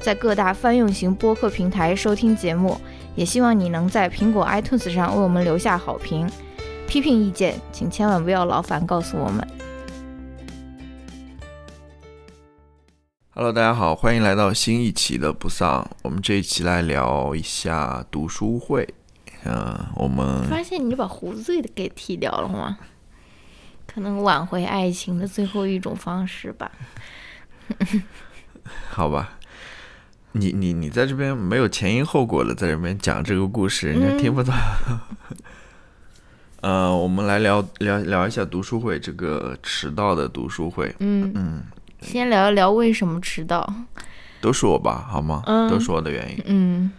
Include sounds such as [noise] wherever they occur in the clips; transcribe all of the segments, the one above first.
在各大泛用型播客平台收听节目，也希望你能在苹果 iTunes 上为我们留下好评。批评意见，请千万不要劳烦告诉我们。Hello，大家好，欢迎来到新一期的不丧。我们这一期来聊一下读书会。嗯，我们发现你把胡子给剃掉了吗？可能挽回爱情的最后一种方式吧。[laughs] 好吧。你你你在这边没有前因后果的在这边讲这个故事，人家听不到。[laughs] 呃，我们来聊聊聊一下读书会这个迟到的读书会。嗯嗯，先聊一聊为什么迟到。都是我吧，好吗？嗯，都是我的原因。嗯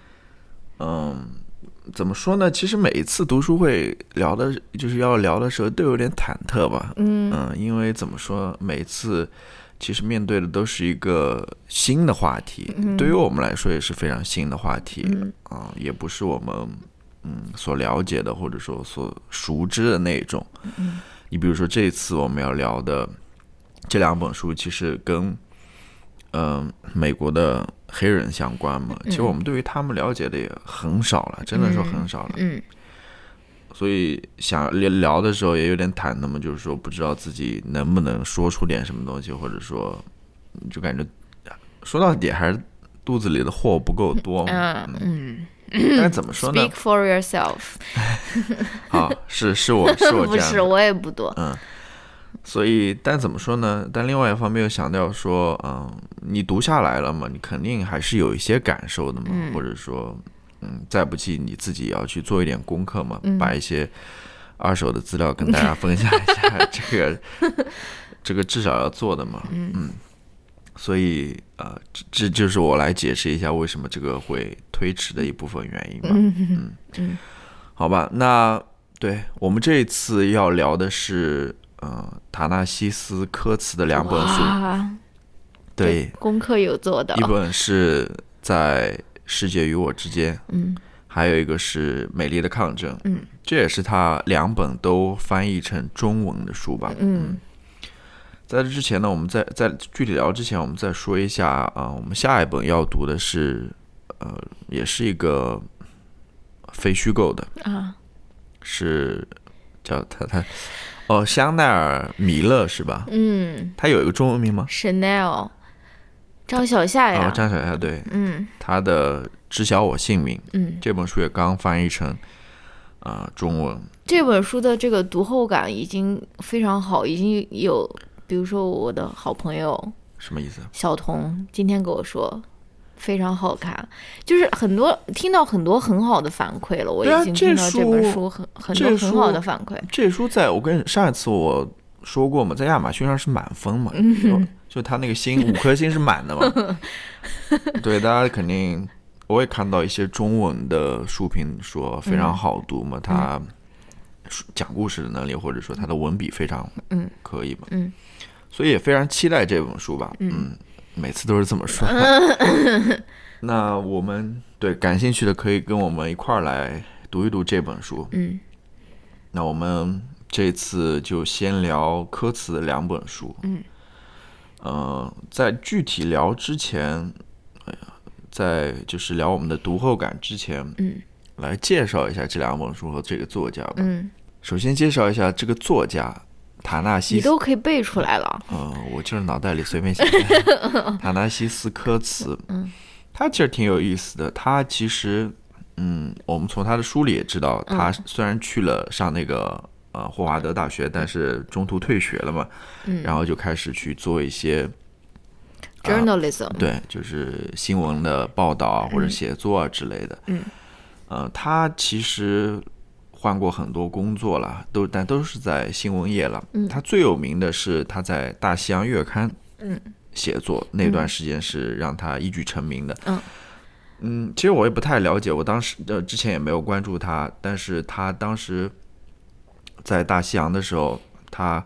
嗯，怎么说呢？其实每一次读书会聊的，就是要聊的时候都有点忐忑吧。嗯嗯，因为怎么说，每次。其实面对的都是一个新的话题，对于我们来说也是非常新的话题啊，也不是我们嗯所了解的或者说所熟知的那种。你比如说这次我们要聊的这两本书，其实跟嗯美国的黑人相关嘛，其实我们对于他们了解的也很少了，真的说很少了。所以想聊聊的时候也有点忐忑嘛，就是说不知道自己能不能说出点什么东西，或者说就感觉说到底还是肚子里的货不够多嘛。[laughs] 嗯嗯。但怎么说呢？Speak for yourself。好，[laughs] 是是我是我 [laughs] 这样。不是，我也不多。嗯。所以，但怎么说呢？但另外一方面又想到说，嗯，你读下来了嘛，你肯定还是有一些感受的嘛，或者说。嗯，再不济你自己也要去做一点功课嘛，把一些二手的资料跟大家分享一下，这个 [laughs] 这个至少要做的嘛。嗯，所以呃，这这就是我来解释一下为什么这个会推迟的一部分原因吧。嗯嗯，好吧，那对我们这一次要聊的是呃塔纳西斯科茨的两本书，对，功课有做的，一本是在。世界与我之间，嗯，还有一个是《美丽的抗争》，嗯，这也是他两本都翻译成中文的书吧，嗯，在这之前呢，我们在在具体聊之前，我们再说一下啊，我们下一本要读的是，呃，也是一个非虚构的啊，是叫他他哦，香奈儿米勒是吧？嗯，他有一个中文名吗？Chanel。张小夏呀，张小夏对，嗯，他的《知晓我姓名》，嗯，这本书也刚翻译成啊中文。这本书的这个读后感已经非常好，已经有，比如说我的好朋友，什么意思？小童今天跟我说非常好看，就是很多听到很多很好的反馈了。我已经听到这本书很很多很好的反馈。这书在我跟上一次我说过嘛，在亚马逊上是满分嘛。嗯就他那个星 [laughs] 五颗星是满的嘛？[laughs] 对，大家肯定我也看到一些中文的书评说非常好读嘛，他讲故事的能力或者说他的文笔非常嗯。可以嘛，嗯，所以也非常期待这本书吧，嗯，每次都是这么说。[laughs] 那我们对感兴趣的可以跟我们一块儿来读一读这本书，嗯，那我们这次就先聊科茨两本书，嗯。呃，在具体聊之前，哎呀，在就是聊我们的读后感之前，嗯，来介绍一下这两本书和这个作家吧。嗯，首先介绍一下这个作家塔纳西，你都可以背出来了。嗯，我就是脑袋里随便想。[laughs] 塔纳西斯科茨，嗯，他其实挺有意思的。他其实，嗯，我们从他的书里也知道，他虽然去了上那个。呃，霍华德大学，但是中途退学了嘛，然后就开始去做一些 journalism，对，就是新闻的报道啊，或者写作啊之类的。嗯，呃，他其实换过很多工作了，都但都是在新闻业了。嗯，他最有名的是他在《大西洋月刊》嗯写作那段时间是让他一举成名的。嗯，嗯，其实我也不太了解，我当时呃之前也没有关注他，但是他当时在大西洋的时候，他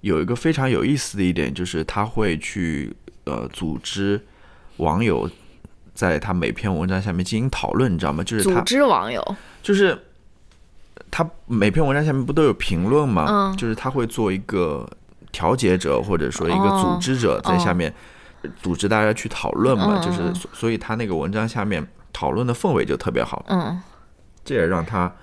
有一个非常有意思的一点，就是他会去呃组织网友在他每篇文章下面进行讨论，你知道吗？就是组织网友，就是他每篇文章下面不都有评论吗？嗯，就是他会做一个调解者或者说一个组织者在下面。组织大家去讨论嘛，就是所以他那个文章下面讨论的氛围就特别好，嗯，这也让他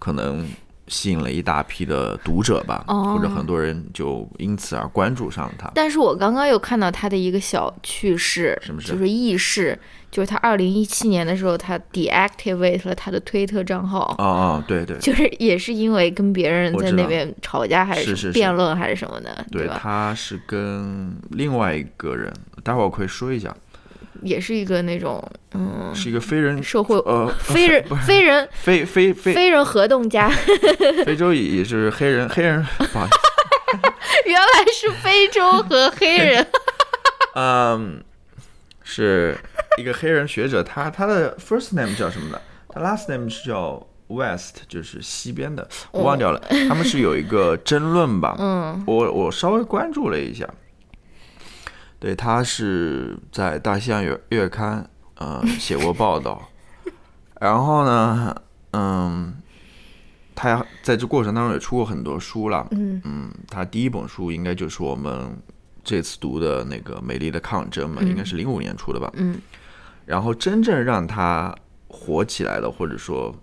可能吸引了一大批的读者吧，或者很多人就因此而关注上他。但是我刚刚又看到他的一个小趣事，是不是？就是轶事。就是他二零一七年的时候，他 deactivate 了他的推特账号。哦哦，对对，[laughs] 就是也是因为跟别人在那边吵架还是辩论还是什么的，对吧？他是跟另外一个人，待会儿我可以说一下。也是一个那种，嗯，是一个非人社会呃非人 [laughs] 非人非非非非人活动家。[laughs] 非洲也是黑人黑人，[laughs] 不好意思原来是非洲和黑人。嗯，是。一个黑人学者，他他的 first name 叫什么的？他 last name 是叫 West，就是西边的，我忘掉了。他们是有一个争论吧？嗯，我我稍微关注了一下。对他是在《大西洋月月刊》呃写过报道，[laughs] 然后呢，嗯，他在这过程当中也出过很多书了。嗯嗯，他第一本书应该就是我们这次读的那个《美丽的抗争》嘛，应该是零五年出的吧？嗯。然后真正让他火起来的，或者说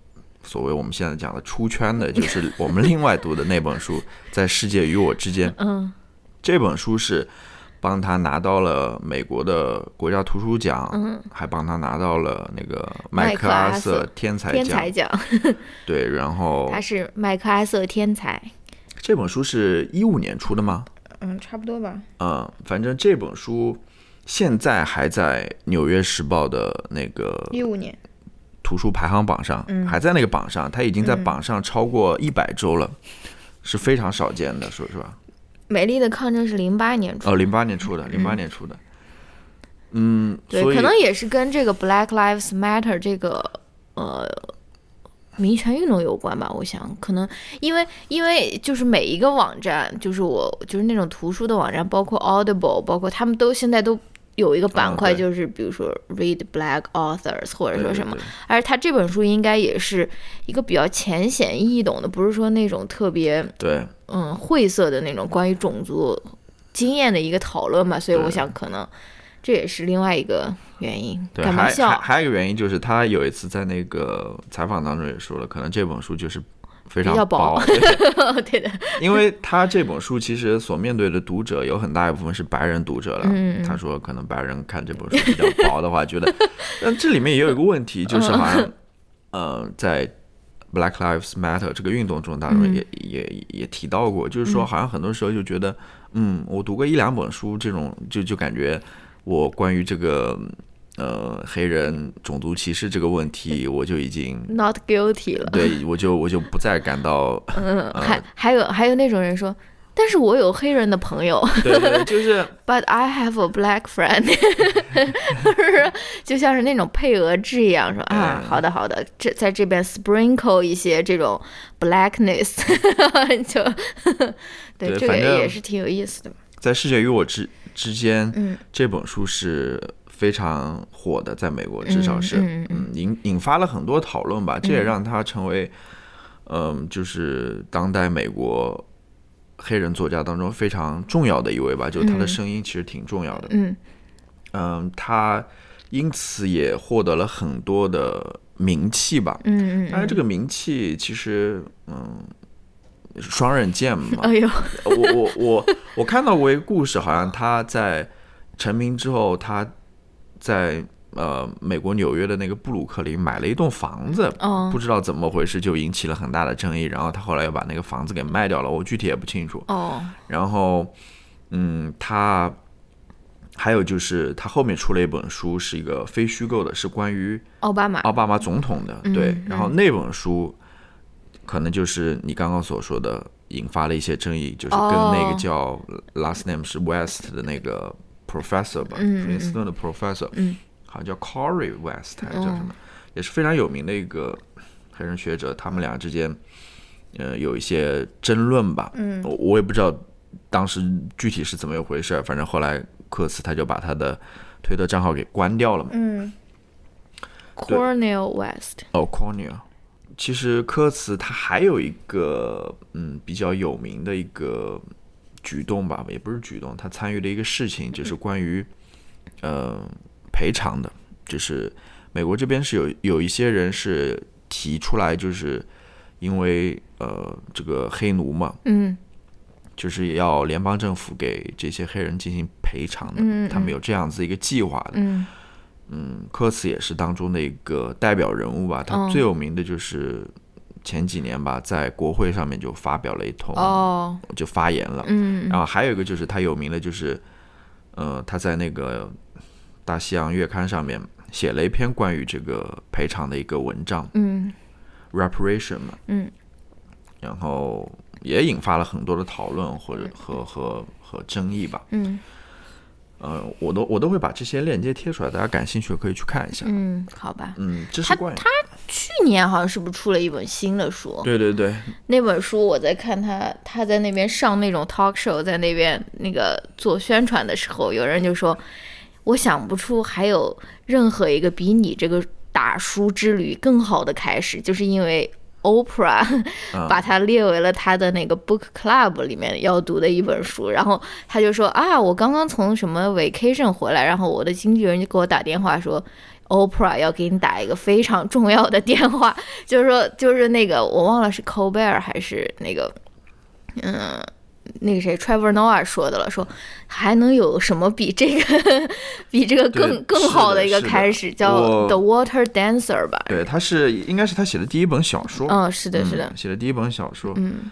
所谓我们现在讲的出圈的，就是我们另外读的那本书《[laughs] 在世界与我之间》。嗯，这本书是帮他拿到了美国的国家图书奖，嗯，还帮他拿到了那个麦克阿瑟天才天才奖。[laughs] 对，然后他是麦克阿瑟天才。这本书是一五年出的吗？嗯，差不多吧。嗯，反正这本书。现在还在《纽约时报》的那个一五年图书排行榜上，还在那个榜上，它已经在榜上超过一百周了，是非常少见的，说实话。美丽的抗争是零八年出，哦，零八年出的，零八年出的。嗯，对，可能也是跟这个 Black Lives Matter 这个呃民权运动有关吧。我想，可能因为因为就是每一个网站，就是我就是那种图书的网站，包括 Audible，包括他们都现在都。有一个板块就是比如说 read black authors 或者说什么，而他这本书应该也是一个比较浅显易懂的，不是说那种特别对嗯晦涩的那种关于种族经验的一个讨论吧，所以我想可能这也是另外一个原因。对，还还还有一个原因就是他有一次在那个采访当中也说了，可能这本书就是。非常薄，[laughs] 对的，因为他这本书其实所面对的读者有很大一部分是白人读者了。他说，可能白人看这本书比较薄的话，觉得，[laughs] 但这里面也有一个问题，就是好像，呃，在 Black Lives Matter 这个运动中当中也也也提到过，就是说，好像很多时候就觉得，嗯，我读过一两本书，这种就就感觉我关于这个。呃，黑人种族歧视这个问题，[laughs] 我就已经 not guilty 了。对，我就我就不再感到。嗯，还还有还有那种人说，但是我有黑人的朋友。对对，就是。[laughs] But I have a black friend，[laughs] 是就像是那种配额制一样，说啊，好的好的，这在这边 sprinkle 一些这种 blackness，就对这个也是挺有意思的。在世界与我之之间，嗯，这本书是。非常火的，在美国至少是，嗯，引引发了很多讨论吧。这也让他成为，嗯，就是当代美国黑人作家当中非常重要的一位吧。就他的声音其实挺重要的，嗯，嗯，他因此也获得了很多的名气吧，嗯嗯。但是这个名气其实，嗯，双刃剑嘛。哎呦，我我我我看到过一个故事，好像他在成名之后，他。在呃美国纽约的那个布鲁克林买了一栋房子，不知道怎么回事就引起了很大的争议，然后他后来又把那个房子给卖掉了，我具体也不清楚。哦，然后嗯，他还有就是他后面出了一本书，是一个非虚构的，是关于奥巴马奥巴马总统的，对。然后那本书可能就是你刚刚所说的引发了一些争议，就是跟那个叫 last name 是 West 的那个。Professor 吧，普林斯顿的 professor，好像叫 Corey West 还是叫什么，也是非常有名的一个黑人学者。他们俩之间，呃，有一些争论吧。嗯，我我也不知道当时具体是怎么一回事。反正后来科茨他就把他的推特账号给关掉了嘛。嗯，Cornel West。哦，Cornel。其实科茨他还有一个嗯比较有名的一个举动吧，也不是举动，他参与了一个事情就是关于呃赔偿的，就是美国这边是有有一些人是提出来，就是因为呃这个黑奴嘛，嗯，就是要联邦政府给这些黑人进行赔偿的，嗯，他们有这样子一个计划的，嗯。嗯，科茨也是当中的一个代表人物吧。他最有名的就是前几年吧，在国会上面就发表了一通，就发言了。嗯，然后还有一个就是他有名的，就是呃，他在那个《大西洋月刊》上面写了一篇关于这个赔偿的一个文章。嗯，reparation 嘛。嗯，然后也引发了很多的讨论或者和和和争议吧。嗯。呃，我都我都会把这些链接贴出来，大家感兴趣可以去看一下。嗯，好吧。嗯，这是关于他去年好像是不是出了一本新的书？对对对，那本书我在看他他在那边上那种 talk show，在那边那个做宣传的时候，有人就说，我想不出还有任何一个比你这个打书之旅更好的开始，就是因为。Oprah [laughs] 把它列为了他的那个 book club 里面要读的一本书，然后他就说啊，我刚刚从什么 vacation 回来，然后我的经纪人就给我打电话说，Oprah 要给你打一个非常重要的电话，[laughs] 就是说就是那个我忘了是 Colbert 还是那个，嗯。那个谁，Trevor Noah 说的了，说还能有什么比这个比这个更更好的一个开始，叫 The Water Dancer 吧？对，他是应该是他写的第一本小说。嗯，是的，是的，写的第一本小说。嗯，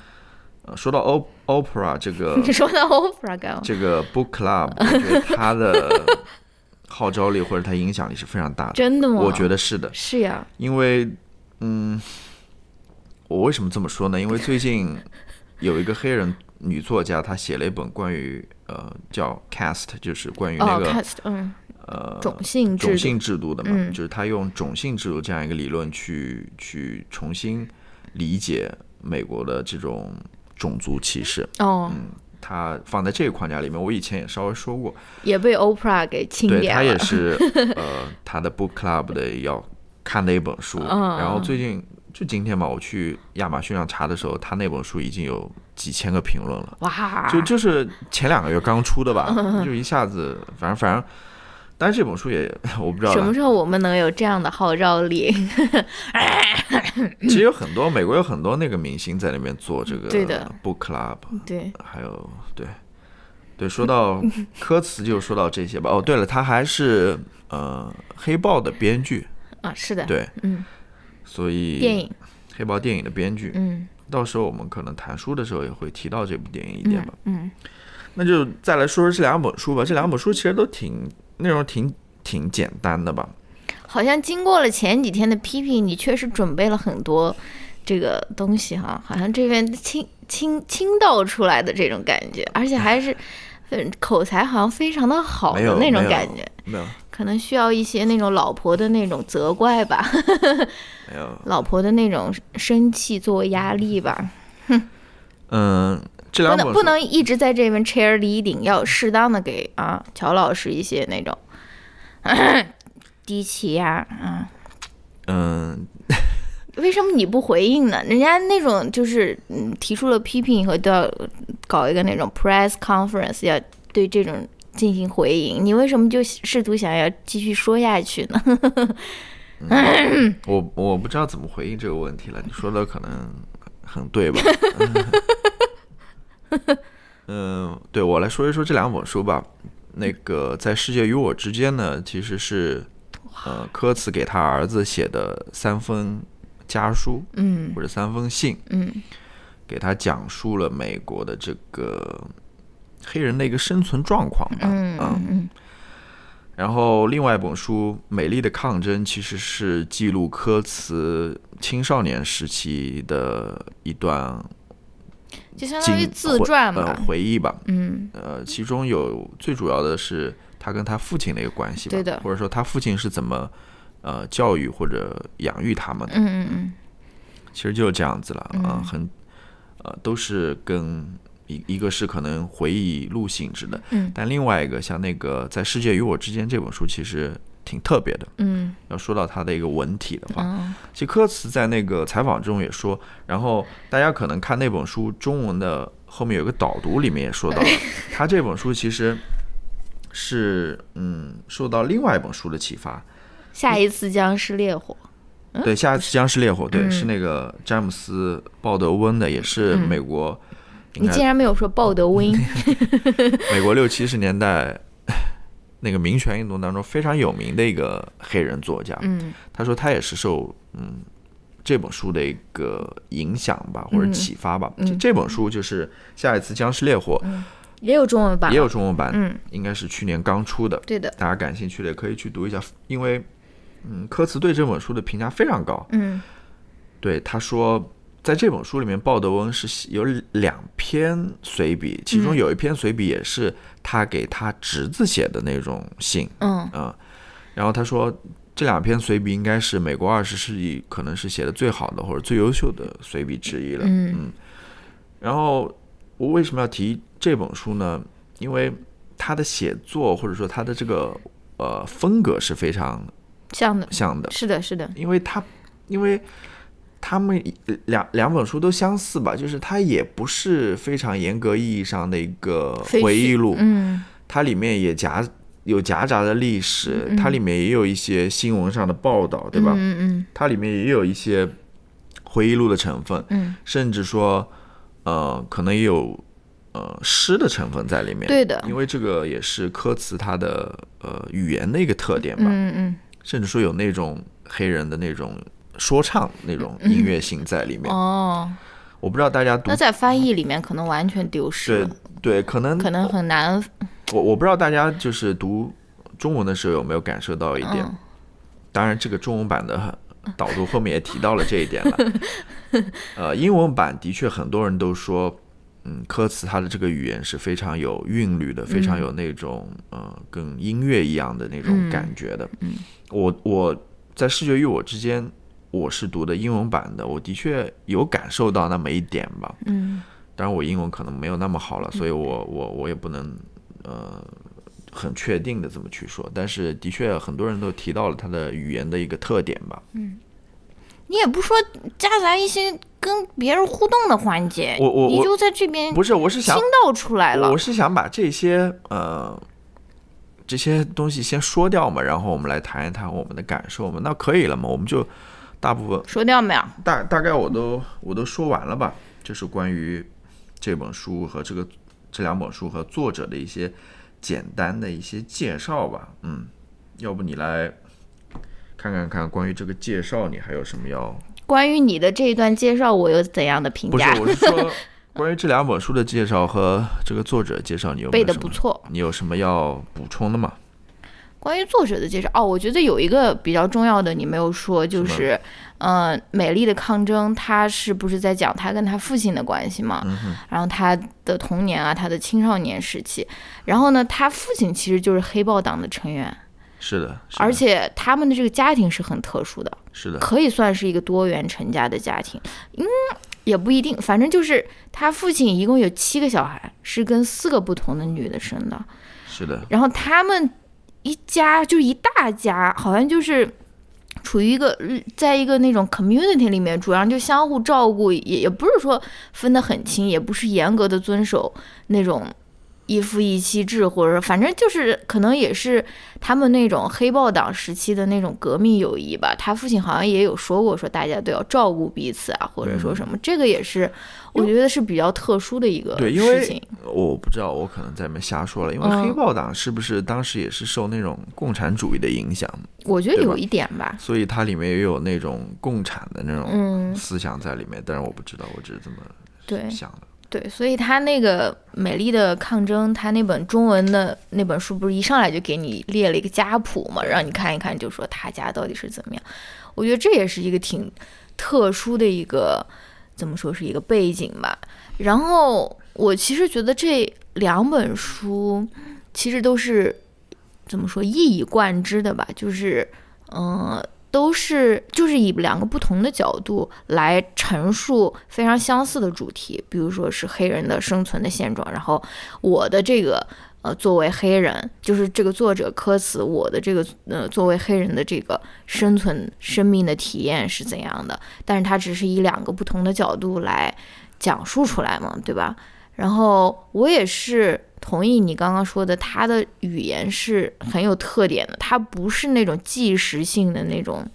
呃，说到 O Opera 这个，[laughs] 你说到 Opera 干嘛？这个 Book Club，我觉得他的 [laughs] 号召力或者他影响力是非常大的。真的吗？我觉得是的。是呀。因为，嗯，我为什么这么说呢？因为最近有一个黑人。女作家她写了一本关于呃叫 cast，就是关于那个嗯呃种姓种姓制度的嘛，就是她用种姓制度这样一个理论去去重新理解美国的这种种族歧视。哦，嗯，她放在这个框架里面，我以前也稍微说过，也被 Oprah 给钦点了。对，她也是呃她的 book club 的要看的一本书。[laughs] 然后最近就今天吧，我去亚马逊上查的时候，他那本书已经有。几千个评论了，哇！就就是前两个月刚出的吧，就一下子，反正反正，但是这本书也我不知道什么时候我们能有这样的号召力。[laughs] 其实有很多美国有很多那个明星在那边做这个 book club，对，还有对对，说到 [laughs] 歌词就说到这些吧。哦，对了，他还是呃黑豹的编剧啊，是的，对，嗯，所以电影黑豹电影的编剧，嗯。到时候我们可能谈书的时候也会提到这部电影一点吧。嗯，那就再来说说这两本书吧。这两本书其实都挺内容挺挺简单的吧。好像经过了前几天的批评，你确实准备了很多这个东西哈。好像这边倾倾倾倒出来的这种感觉，而且还是口才好像非常的好的那种感觉。没有。可能需要一些那种老婆的那种责怪吧，[laughs] 老婆的那种生气作为压力吧。哼，嗯，这两不能不能一直在这边 chair leading，要适当的给啊乔老师一些那种 [coughs] 低气压啊。嗯，[laughs] 为什么你不回应呢？人家那种就是嗯提出了批评以后都要搞一个那种 press conference，要对这种。进行回应，你为什么就试图想要继续说下去呢？我我不知道怎么回应这个问题了。你说的可能很对吧？[laughs] 嗯，对我来说一说这两本书吧。那个在世界与我之间呢，其实是呃科茨给他儿子写的三封家书，嗯，或者三封信，嗯，给他讲述了美国的这个。黑人的一个生存状况吧，嗯嗯，然后另外一本书《美丽的抗争》其实是记录科茨青少年时期的一段，就相当于自传吧，回忆吧，嗯，呃，其中有最主要的是他跟他父亲的一个关系吧，对的。或者说他父亲是怎么呃教育或者养育他们的，嗯嗯嗯，其实就是这样子了啊、很呃都是跟一一个是可能回忆录性质的，嗯。但另外一个像那个在世界与我之间这本书其实挺特别的。嗯。要说到它的一个文体的话，嗯其实科茨在那个采访中也说，然后大家可能看那本书中文的后面有个导读，里面也说到了，[laughs] 他这本书其实是嗯受到另外一本书的启发，下一次僵尸烈火，对，下一次僵尸烈火，对，嗯。是那个詹姆斯鲍德温的，也是美国，你竟然没有说鲍德温，[laughs] 美国六七十年代 [laughs] 那个民权运动当中非常有名的一个黑人作家，嗯。他说他也是受嗯这本书的一个影响吧，或者嗯启发吧。嗯。这这本书就是下一次僵尸烈火，也有中文版，也有中文版，嗯，应该是去年刚出的。对的，大家感兴趣的也可以去读一下，因为嗯，科茨对这本书的评价非常高。嗯。对他说，在这本书里面，鲍德温是写有两篇随笔，其中嗯有一篇随笔也是他给他侄子写的那种信。嗯嗯，然后他说这两篇随笔应该是美国二十世纪可能是写的最好的或者最优秀的随笔之一了。嗯然后我为什么要提这本书呢？因为他的写作或者说他的这个呃风格是非常像的，像的，是的，是的，因为他因为。他们两两本书都相似吧，就是它也不是非常严格意义上的一个回忆录，嗯。它里面也夹有夹杂的历史，它里面也有一些新闻上的报道，对吧？嗯嗯它里面也有一些回忆录的成分，嗯。甚至说，呃，可能也有呃诗的成分在里面。对的。因为这个也是科茨他的呃语言的一个特点吧，嗯嗯。甚至说有那种黑人的那种说唱那种音乐性在里面。嗯，哦，我不知道大家读那在翻译里面可能完全丢失对了，对，可能可能很难，我我不知道大家就是读中文的时候有没有感受到一点。嗯当然，这个中文版的导读后面也提到了这一点了。[laughs] 呃，英文版的确很多人都说，嗯，歌词它的这个语言是非常有韵律的，非常有那种呃跟音乐一样的那种感觉的。嗯我我在视觉与我之间，我是读的英文版的，我的确有感受到那么一点吧。嗯当然，我英文可能没有那么好了，所以我我我也不能呃很确定的这么去说。但是的确，很多人都提到了他的语言的一个特点吧。嗯你也不说夹杂一些跟别人互动的环节，我我我你就在这边不是，我是想听到出来了我，是想把这些呃这些东西先说掉嘛，然后我们来谈一谈我们的感受嘛，那可以了嘛？我们就大部分说掉没有？大大概我都我都说完了吧，就是关于这本书和这个这两本书和作者的一些简单的一些介绍吧。嗯，要不你来看看看关于这个介绍，你还有什么要？关于你的这一段介绍，我有怎样的评价不是？，我是说 [laughs] 关于这两本书的介绍和这个作者介绍，你有没背的不错。你有什么要补充的吗？关于作者的介绍，哦，我觉得有一个比较重要的你没有说，就是嗯，呃，美丽的抗争，他是不是在讲他跟他父亲的关系嘛？嗯然后他的童年啊，他的青少年时期，然后呢，他父亲其实就是黑豹党的成员，是的，是的。而且他们的这个家庭是很特殊的，是的，可以算是一个多元成家的家庭，嗯，也不一定，反正就是他父亲一共有七个小孩，是跟四个不同的女的生的，是的，然后他们一家就一大家，好像就是处于一个在一个那种 community 里面，主要就相互照顾，也也不是说分得很清，也不是严格的遵守那种一夫一妻制，或者反正就是可能也是他们那种黑豹党时期的那种革命友谊吧。他父亲好像也有说过，说大家都要照顾彼此啊，或者说什么，这个也是我觉得是比较特殊的一个对因为事情。我不知道，我可能在里面瞎说了，因为嗯黑豹党是不是当时也是受那种共产主义的影响，我觉得有一点吧，所以它里面也有那种共产的那种嗯，思想在里面，但是我不知道，我只是这么。想的。对，所以他那个《美丽的抗争》，他那本中文的那本书，不是一上来就给你列了一个家谱嘛，让你看一看，就说他家到底是怎么样。我觉得这也是一个挺特殊的一个，怎么说是一个背景吧。然后我其实觉得这两本书其实都是怎么说一以贯之的吧，就是嗯。都是就是以两个不同的角度来陈述非常相似的主题，比如说是黑人的生存的现状，然后我的这个呃作为黑人，就是这个作者科茨，我的这个呃作为黑人的这个生存生命的体验是怎样的？但是他只是以两个不同的角度来讲述出来嘛，对吧？然后我也是。同意你刚刚说的，他的语言是很有特点的，他不是那种即时性的那种，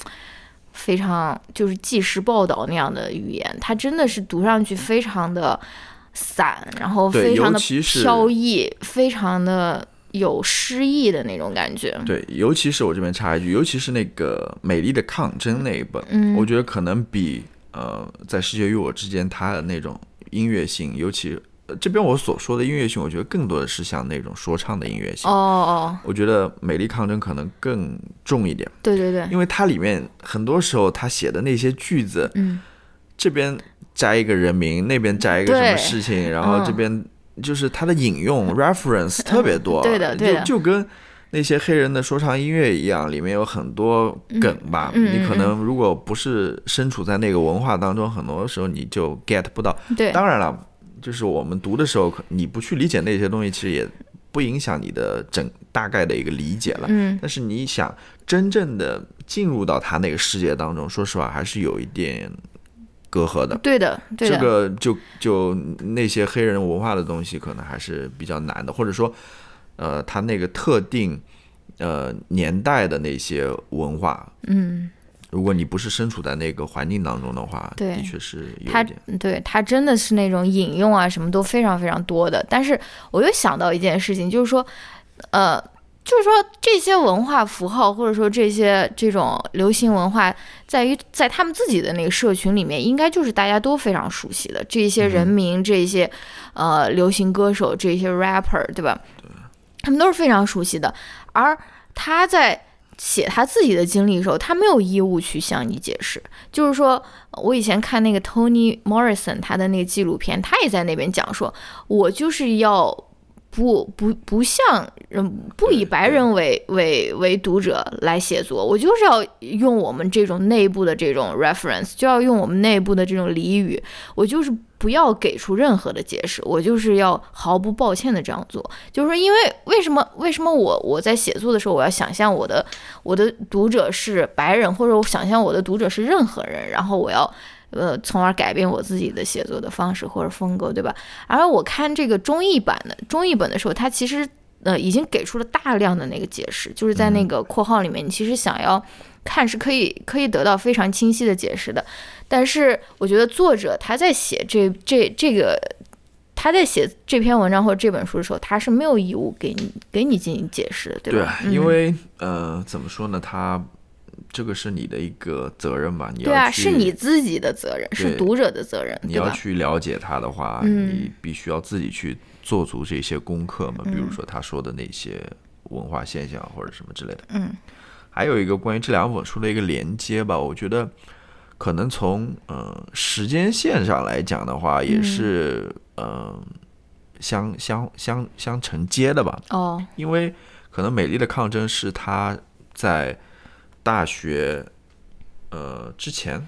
非常就是即时报道那样的语言，他真的是读上去非常的散，然后非常的飘逸，非常的有诗意的那种感觉。对，尤其是我这边插一句，尤其是那个《美丽的抗争》那一本，嗯，我觉得可能比呃在世界与我之间，它的那种音乐性，尤其。这边我所说的音乐性，我觉得更多的是像那种说唱的音乐性。哦哦，我觉得《美丽抗争》可能更重一点。对对对，因为它里面很多时候他写的那些句子，嗯，这边摘一个人名，那边摘一个什么事情，然后这边就是他的引用 [laughs] reference 特别多。[laughs] 对的对的，就跟那些黑人的说唱音乐一样，里面有很多梗吧。你可能如果不是身处在那个文化当中，很多时候你就 get 不到。对，当然了。就是我们读的时候，你不去理解那些东西，其实也不影响你的整大概的一个理解了。嗯。但是你想真正的进入到他那个世界当中，说实话还是有一点隔阂的。对的，对的。这个就就那些黑人文化的东西，可能还是比较难的，或者说，呃，他那个特定呃年代的那些文化，嗯。如果你不是身处在那个环境当中的话，的确是有点。他对他真的是那种引用啊，什么都非常非常多的。但是我又想到一件事情，就是说，呃，就是说这些文化符号或者说这些这种流行文化，在于在他们自己的那个社群里面，应该就是大家都非常熟悉的这些人名、这些呃流行歌手、这些 rapper，对吧？对，他们都是非常熟悉的。而他在。写他自己的经历的时候，他没有义务去向你解释。就是说，我以前看那个 Tony Morrison 他的那个纪录片，他也在那边讲说，我就是要。不不不像，嗯，不以白人为为为读者来写作，我就是要用我们这种内部的这种 reference，就要用我们内部的这种俚语，我就是不要给出任何的解释，我就是要毫不抱歉的这样做，就是说，因为为什么为什么我我在写作的时候，我要想象我的我的读者是白人，或者我想象我的读者是任何人，然后我要。呃，从而改变我自己的写作的方式或者风格，对吧？而我看这个中译版的中译本的时候，它其实呃已经给出了大量的那个解释，就是在那个括号里面，你其实想要看是可以可以得到非常清晰的解释的。但是我觉得作者他在写这这这个他在写这篇文章或者这本书的时候，他是没有义务给你给你进行解释的，对吧？对，因为呃，怎么说呢，他。这个是你的一个责任吧？你要对啊，是你自己的责任，是读者的责任。你要去了解他的话，你必须要自己去做足这些功课嘛。比如说他说的那些文化现象或者什么之类的。嗯，还有一个关于这两本书的一个连接吧，我觉得可能从呃时间线上来讲的话，也是呃相相相相承接的吧。哦，因为可能《美丽的抗争》是他在。大学，呃，之前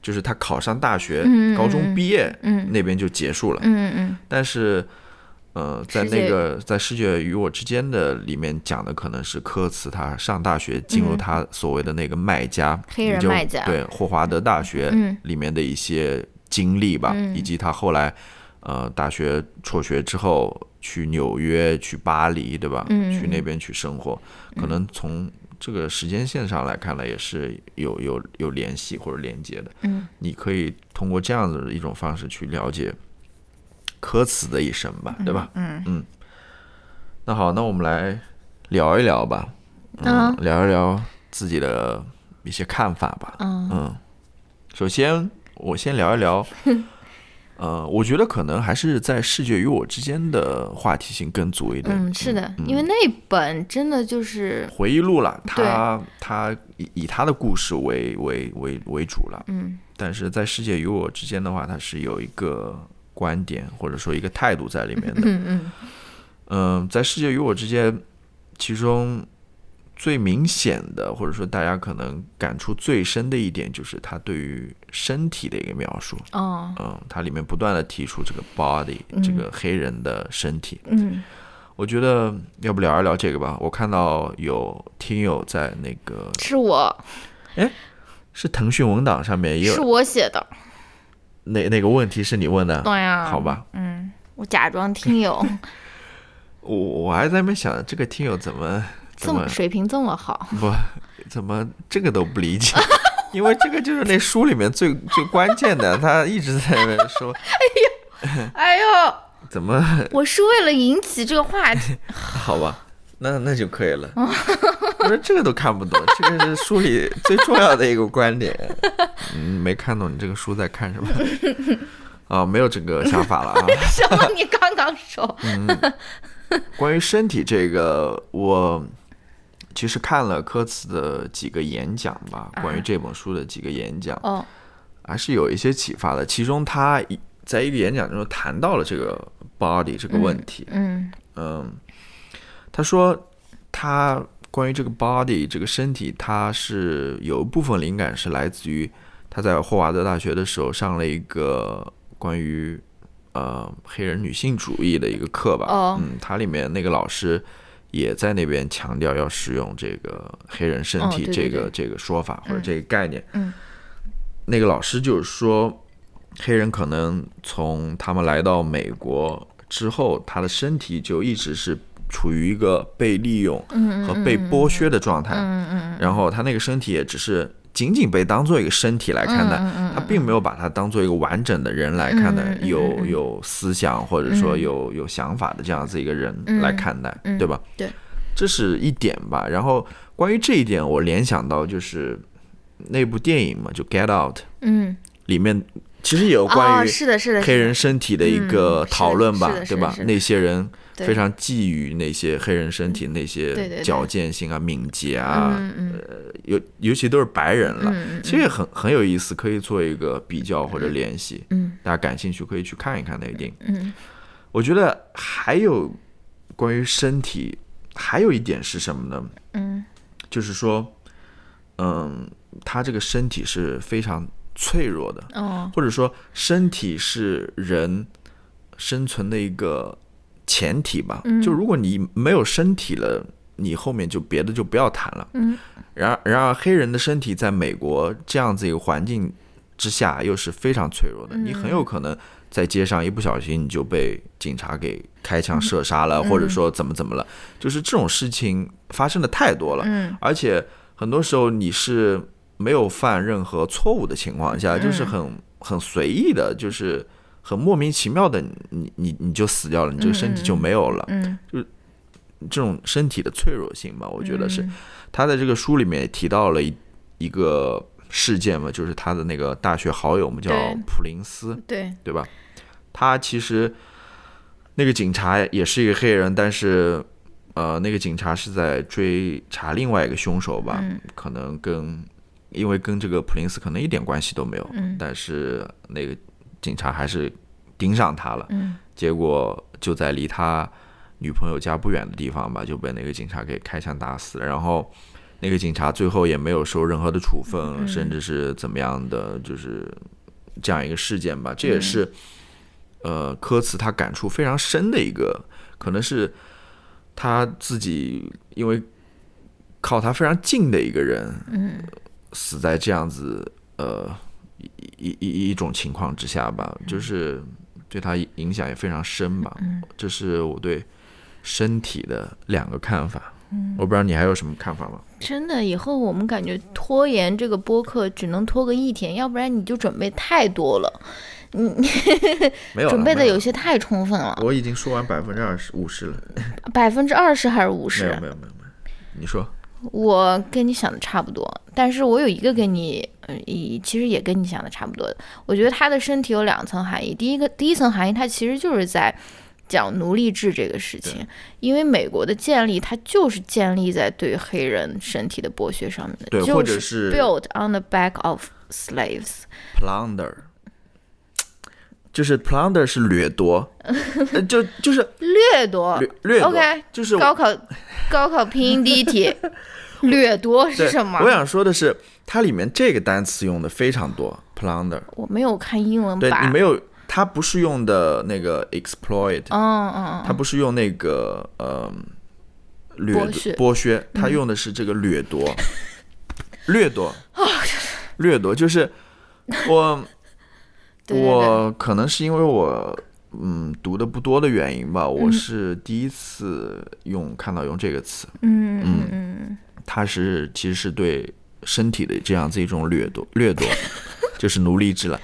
就是他考上大学，高中毕业，那边就结束了。嗯嗯。但是，呃，在那个在《世界与我之间》的里面讲的可能是科茨他上大学进入他所谓的那个卖家，黑人卖家，对霍华德大学里面的一些经历吧，以及他后来呃大学辍学之后去纽约、去巴黎，对吧？去那边去生活，可能从。这个时间线上来看呢，也是有有有联系或者连接的。嗯，你可以通过这样子的一种方式去了解科茨的一生吧，对吧？嗯嗯。那好，那我们来聊一聊吧。嗯，聊一聊自己的一些看法吧。嗯嗯。首先，我先聊一聊。呃，我觉得可能还是在世界与我之间的话题性更足一点。嗯，是的，因为那本真的就是回忆录了，他他以以他的故事为为为为主了。嗯，但是在世界与我之间的话，它是有一个观点或者说一个态度在里面的。嗯嗯。嗯，在世界与我之间，其中最明显的，或者说大家可能感触最深的一点，就是他对于身体的一个描述。哦，嗯，它里面不断的提出这个 body，这个黑人的身体。嗯，我觉得要不聊一聊这个吧。我看到有听友在那个是我哎是腾讯文档上面也有是我写的，那那个问题是你问的，对呀，好，吧？嗯，我假装听友，[laughs] 我我还在那边想，这个听友怎么这怎么么水平这么好，不怎么这个都不理解，[laughs] 因为这个就是那书里面最最关键的，他一直在那边说 [laughs] 哎呦，怎么我是为了引起这个话题，[laughs] 好吧，那那就可以了。我说这个都看不懂，这个是书里最重要的一个观点。嗯，没看懂你这个书在看什么？啊，没有这个想法了啊。什么？你刚刚说，嗯关于身体这个，我其实看了科茨的几个演讲吧，关于这本书的几个演讲，哦，还是有一些启发的。其中他一在一个演讲中谈到了这个 body 这个问题。嗯嗯，他说他关于这个 body 这个身体，他是有一部分灵感是来自于他在霍华德大学的时候上了一个关于呃黑人女性主义的一个课吧。哦嗯，他里面那个老师也在那边强调要使用这个黑人身体这个、对。这个说法或者嗯。这个概念。嗯。那个老师就是说，黑人可能从他们来到美国之后，他的身体就一直是处于一个被利用和被剥削的状态，然后他那个身体也只是仅仅被当做一个身体来看待，嗯他并没有把它当做一个完整的人来看待，有有思想或者说有有想法的这样子一个人来看待，嗯对吧？对，这是一点吧。然后关于这一点，我联想到就是那部电影嘛，就《Get Out》嗯，里面其实也有关哦，于是的，是的，黑人身体的一个讨论吧对吧？那些人对非常觊觎那些黑人身体那些矫健性啊、敏捷啊，嗯嗯尤尤其都是白人了，嗯其实也很很有意思，可以做一个比较或者联系。嗯大家感兴趣可以去看一看那个电影。嗯我觉得还有关于身体，还有一点是什么呢？嗯就是说，嗯，他这个身体是非常脆弱的，哦或者说身体是人生存的一个前提吧。嗯就如果你没有身体了，你后面就别的就不要谈了。嗯然而，然而黑人的身体在美国这样子一个环境之下，又是非常脆弱的。你很有可能在街上一不小心你就被警察给开枪射杀了，或者说怎么怎么了，就是这种事情发生的太多了。嗯而且很多时候你是没有犯任何错误的情况下，就是很很随意的，就是很莫名其妙的，你你你就死掉了，你这个身体就没有了。嗯。这种身体的脆弱性吧，我觉得是。嗯。他在这个书里面也提到了一一个事件嘛，就是他的那个大学好友嘛，叫普林斯，对。对吧？他其实那个警察也是一个黑人，但是呃，那个警察是在追查另外一个凶手吧，嗯。可能跟因为跟这个普林斯可能一点关系都没有，嗯。但是那个警察还是盯上他了，嗯结果就在离他女朋友家不远的地方吧，就被那个警察给开枪打死了。然后那个警察最后也没有受任何的处分，嗯甚至是怎么样的，就是这样一个事件吧。这也嗯是、呃科茨他感触非常深的一个，可能是他自己因为靠他非常近的一个人嗯死在这样子呃一一一一种情况之下吧，就是对他影响也非常深吧。这是我对身体的两个看法。我不知道你还有什么看法吗？真的，以后我们感觉拖延这个播客只能拖个一天，要不然你就准备太多了，没有了，[laughs] 准备的有有些太充分了，我已经说完百分之二十五十了。百分之二十还是五没有十？没有没有没有，你说我跟你想的差不多，但是我有一个跟你，嗯，一其实也跟你想的差不多的。我觉得他的身体有两层含义，第一个第一层含义，它其实就是在讲奴隶制这个事情，因为美国的建立，它就是建立在对黑人身体的剥削上面的，对，就或者是 built on the back of slaves。plunder，就是 plunder 是掠夺，[laughs] 呃就就是掠夺？掠掠夺 OK，就是高考高考拼音第一题，[laughs] 掠夺是什么？我想说的是，它里面这个单词用的非常多，plunder。我没有看英文版，对你没有，它不是用的那个 exploit，嗯嗯，它不是用那个呃掠剥削，它用的是这个掠夺，[laughs] 掠夺，掠夺就是我我可能是因为我。嗯，读的不多的原因吧，我是第一次用看到用这个词。嗯嗯嗯，它是其实是对身体的这样子一种掠夺，[laughs] 掠夺就是奴隶制了。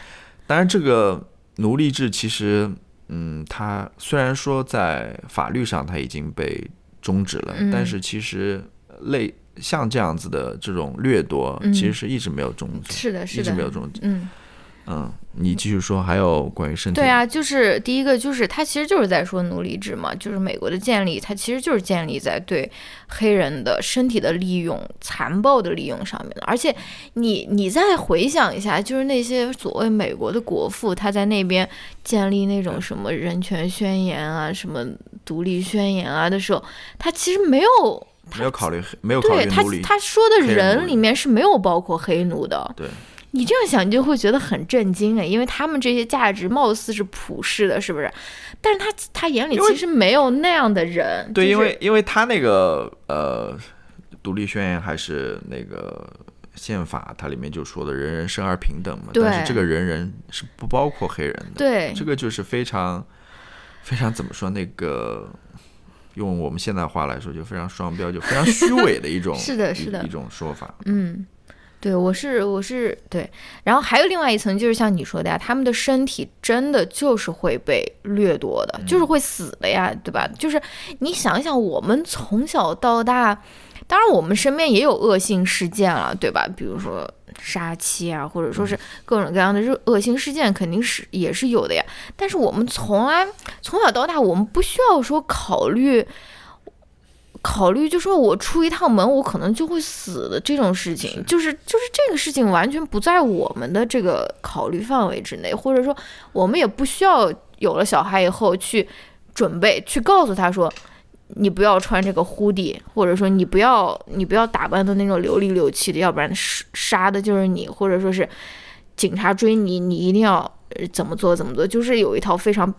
当然，这个奴隶制其实，嗯，它虽然说在法律上它已经被终止了，但是其实类像这样子的这种掠夺，其实是一直没有终止，是的，是的，一直没有终止。嗯。嗯，你继续说，还有关于身体？对啊，就是第一个，就是他其实就是在说奴隶制嘛，就是美国的建立，它其实就是建立在对黑人的身体的利用、残暴的利用上面的。而且你你再回想一下，就是那些所谓美国的国父，他在那边建立那种什么人权宣言啊、什么独立宣言啊的时候，他其实没有没有考虑没有考虑奴隶，他他说的人里面是没有包括黑奴的。对。你这样想，你就会觉得很震惊哎，因为他们这些价值貌似是普世的，是不是？但是他他眼里其实没有那样的人。对，因为因为他那个呃，独立宣言还是那个宪法，它里面就说的人人生而平等嘛。但是这个人人是不包括黑人的。对。这个就是非常非常怎么说？那个用我们现代话来说，就非常双标，就非常虚伪的一种 [laughs] 是的，是的一种说法。嗯。对，我是我是对，然后还有另外一层，就是像你说的呀，他们的身体真的就是会被掠夺的，就是会死的呀，对吧？就是你想想，我们从小到大，当然我们身边也有恶性事件了，对吧？比如说杀妻啊，或者说是各种各样的恶恶性事件，肯定是也是有的呀。但是我们从来从小到大，我们不需要说考虑。考虑就说我出一趟门，我可能就会死的这种事情，就是就是这个事情完全不在我们的这个考虑范围之内，或者说我们也不需要有了小孩以后去准备去告诉他说，你不要穿这个 hoodie，或者说你不要你不要打扮的那种流里流气的，要不然杀的就是你，或者说是警察追你，你一定要。怎么做怎么做，就是有一套非常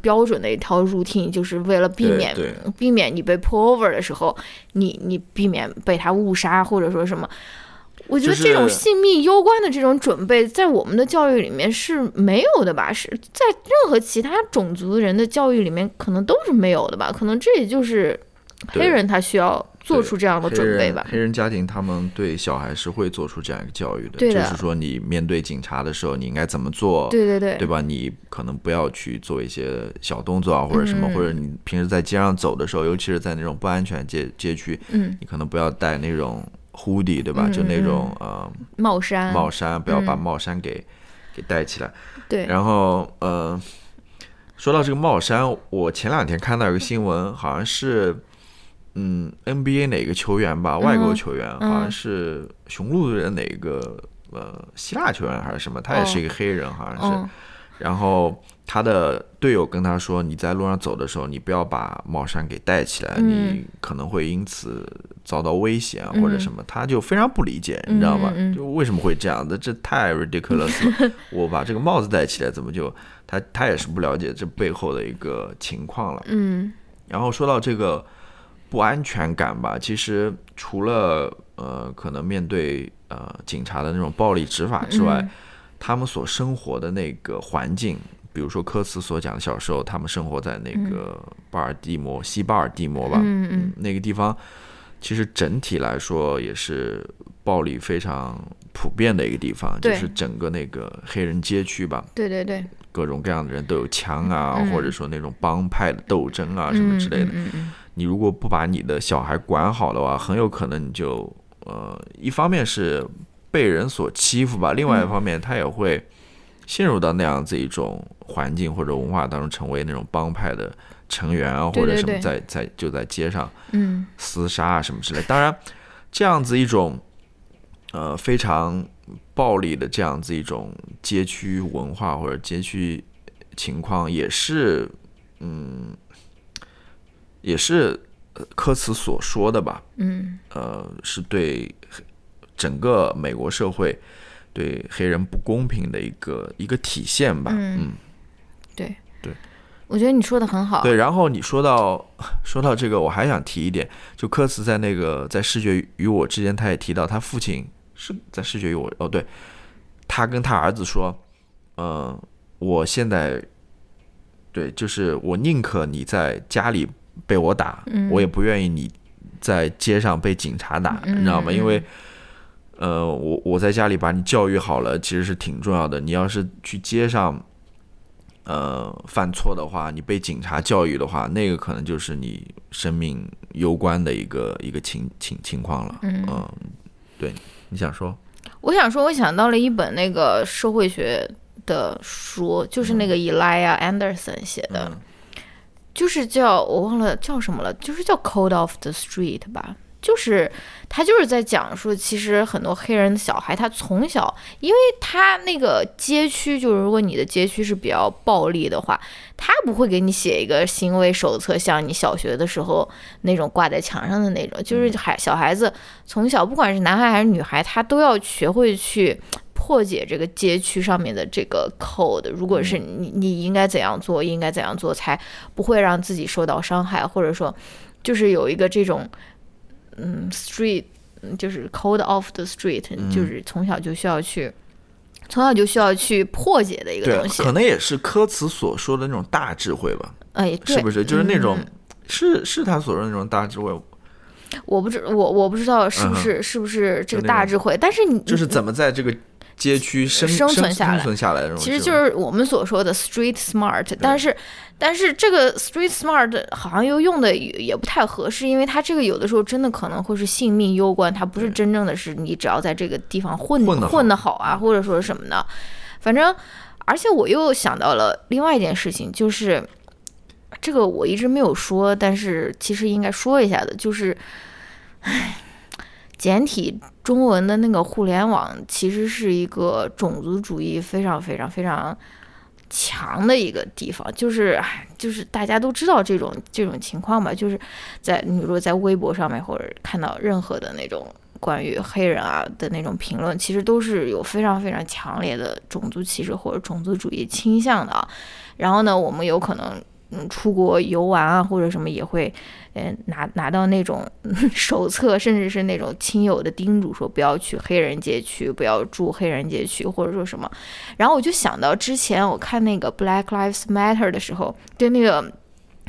标准的一套 routine，就是为了避免避免你被 pull over 的时候，你你避免被他误杀或者说什么。我觉得这种性命攸关的这种准备，在我们的教育里面是没有的吧？是在任何其他种族人的教育里面，可能都是没有的吧？可能这也就是黑人他需要。做出这样的准备吧。黑人家庭他们对小孩是会做出这样一个教育的，就是说你面对警察的时候，你应该怎么做？对对对，对吧？你可能不要去做一些小动作啊，或者什么，或者你平时在街上走的时候，尤其是在那种不安全街街区，嗯，你可能不要戴那种 hoodie，对吧？就那种呃帽衫，帽衫不要把帽衫给给戴起来。对。然后呃，说到这个帽衫，我前两天看到一个新闻，好像是。嗯，NBA 哪个球员吧？外国球员，好像是雄鹿队的哪个呃希腊球员还是什么？他也是一个黑人，好像是。然后他的队友跟他说：“你在路上走的时候，你不要把帽衫给戴起来，你可能会因此遭到危险或者什么。”他就非常不理解，你知道吗？就为什么会这样的？这太 ridiculous 了！[laughs] 我把这个帽子戴起来，怎么就他他也是不了解这背后的一个情况了。嗯。然后说到这个。不安全感吧，其实除了呃，可能面对呃警察的那种暴力执法之外，他们所生活的那个环境，比如说科茨所讲的小时候，他们生活在那个巴尔的摩西巴尔的摩吧，嗯嗯，那个地方其实整体来说也是暴力非常普遍的一个地方，就是整个那个黑人街区吧，对对对，各种各样的人都有枪啊，或者说那种帮派的斗争啊什么之类的。你如果不把你的小孩管好的话，很有可能你就呃，一方面是被人所欺负吧，另外一方面他也会陷入到那样子一种环境或者文化当中，成为那种帮派的成员啊，或者什么在在就在街上嗯厮杀啊什么之类。当然，这样子一种呃非常暴力的这样子一种街区文化或者街区情况，也是嗯。也是科茨所说的吧，嗯，呃，是对整个美国社会对黑人不公平的一个一个体现吧，嗯，对。对，我觉得你说的很好，对。然后你说到 [laughs] 说到这个，我还想提一点，就科茨在那个在视觉与我之间，他也提到他父亲是在视觉与我哦，对，他跟他儿子说，嗯，我现在对，就是我宁可你在家里被我打，我也不愿意你在街上被警察打，你知道吗？因为呃，我我在家里把你教育好了，其实是挺重要的。你要是去街上，呃，犯错的话，你被警察教育的话，那个可能就是你生命攸关的一个一个情情情况了。嗯，对，你想说？我想说，我想到了一本那个社会学的书，就是那个 Elia Anderson 写的，就是叫我忘了叫什么了，就是叫 Code of the Street 吧。就是他就是在讲说，其实很多黑人的小孩，他从小，因为他那个街区，就是如果你的街区是比较暴力的话，他不会给你写一个行为手册，像你小学的时候那种挂在墙上的那种。就是孩小孩子从小，不管是男孩还是女孩，他都要学会去破解这个街区上面的这个 code。如果是你，你应该怎样做，应该怎样做，才不会让自己受到伤害，或者说，就是有一个这种。嗯，street 就是 code of the street，就是从小就需要去，从小就需要去破解的一个东西。可能也是科茨所说的那种大智慧吧。哎，是不是？就是那种，是是他所说的那种大智慧。我不知我我不知道是不是是不是这个大智慧，但是你就是怎么在这个。街区生生存下来，生存下来，其实就是我们所说的 street smart。但是，但是这个 street smart 好像又用的也不太合适，因为它这个有的时候真的可能会是性命攸关，它不是真正的是你只要在这个地方混混得好啊，或者说什么的。反正，而且我又想到了另外一件事情，就是这个我一直没有说，但是其实应该说一下的，就是，唉。简体中文的那个互联网其实是一个种族主义非常非常非常强的一个地方，就是就是大家都知道这种这种情况吧，就是在你如果在微博上面或者看到任何的那种关于黑人啊的那种评论，其实都是有非常非常强烈的种族歧视或者种族主义倾向的啊。然后呢，我们有可能。嗯，出国游玩啊，或者什么也会，嗯，拿拿到那种 [laughs] 手册，甚至是那种亲友的叮嘱，说不要去黑人街区，不要住黑人街区，或者说什么。然后我就想到之前我看那个 Black Lives Matter 的时候，对那个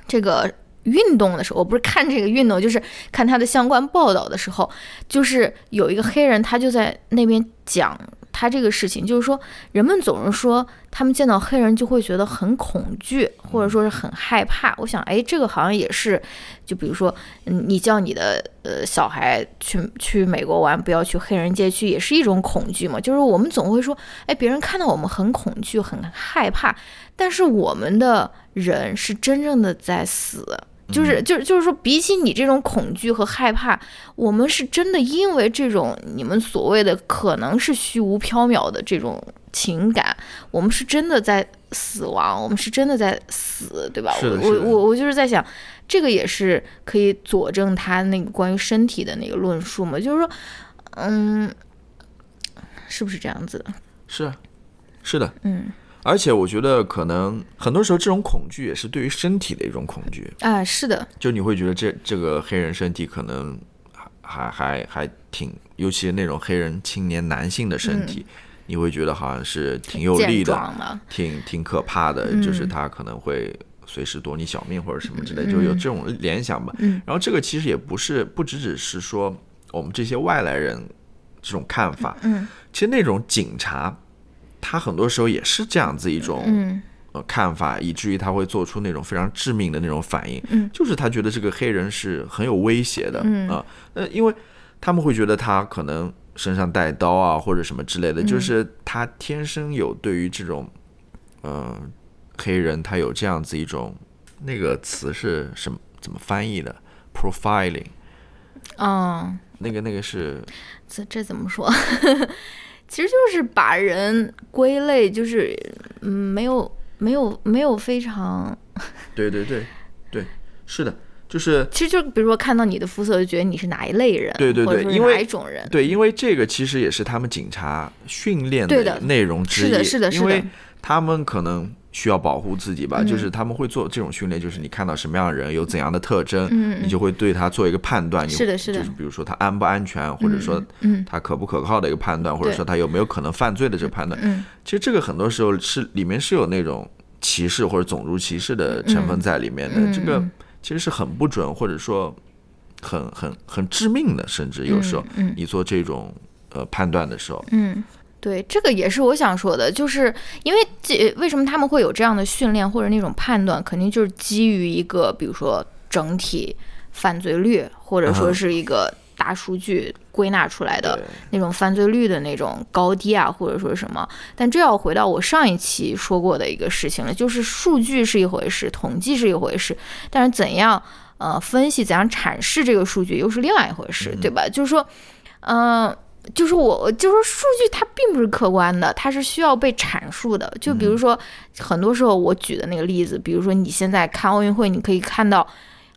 这个运动的时候，我不是看这个运动，就是看他的相关报道的时候，就是有一个黑人，他就在那边讲。他这个事情就是说，人们总是说他们见到黑人就会觉得很恐惧，或者说是很害怕。我想，哎，这个好像也是，就比如说，嗯，你叫你的呃小孩去去美国玩，不要去黑人街区，也是一种恐惧嘛。就是我们总会说，哎，别人看到我们很恐惧、很害怕，但是我们的人是真正的在死。就是就是就是说，比起你这种恐惧和害怕，我们是真的因为这种你们所谓的可能是虚无缥缈的这种情感，我们是真的在死亡，我们是真的在死，对吧？我我我我就是在想，这个也是可以佐证他那个关于身体的那个论述嘛？就是说，嗯，是不是这样子的？是，是的，嗯。而且我觉得，可能很多时候这种恐惧也是对于身体的一种恐惧啊，是的。就你会觉得这这个黑人身体可能还还还挺，尤其是那种黑人青年男性的身体，你会觉得好像是挺有力的，挺挺可怕的，就是他可能会随时夺你小命或者什么之类，就有这种联想吧。然后这个其实也不是不只只是说我们这些外来人这种看法，嗯，其实那种警察。他很多时候也是这样子一种呃看法，以至于他会做出那种非常致命的那种反应，嗯。就是他觉得这个黑人是很有威胁的啊，呃，因为他们会觉得他可能身上带刀啊或者什么之类的，就是他天生有对于这种呃黑人他有这样子一种那个词是什么怎么翻译的？profiling，嗯，那个那个是这这怎么说？其实就是把人归类，就是嗯，没有没有没有非常，对对对对，是的，就是其实就比如说看到你的肤色，就觉得你是哪一类人，对对对，因为哪一种人，对，因为这个其实也是他们警察训练的内容之一，是的，是的，因为他们可能。需要保护自己吧，就是他们会做这种训练，就是你看到什么样的人，有怎样的特征，你就会对他做一个判断。是的，是的。就是比如说他安不安全，或者说他可不可靠的一个判断，或者说他有没有可能犯罪的这个判断。其实这个很多时候是里面是有那种歧视或者种族歧视的成分在里面的。这个其实是很不准，或者说很很很致命的，甚至有时候你做这种呃判断的时候。嗯。对，这个也是我想说的，就是因为这为什么他们会有这样的训练或者那种判断，肯定就是基于一个，比如说整体犯罪率，或者说是一个大数据归纳出来的那种犯罪率的那种高低啊，或者说什么。但这要回到我上一期说过的一个事情了，就是数据是一回事，统计是一回事，但是怎样呃分析、怎样阐释这个数据又是另外一回事，对吧？就是说，嗯。就是我，就是数据它并不是客观的，它是需要被阐述的。就比如说，很多时候我举的那个例子，比如说你现在看奥运会，你可以看到。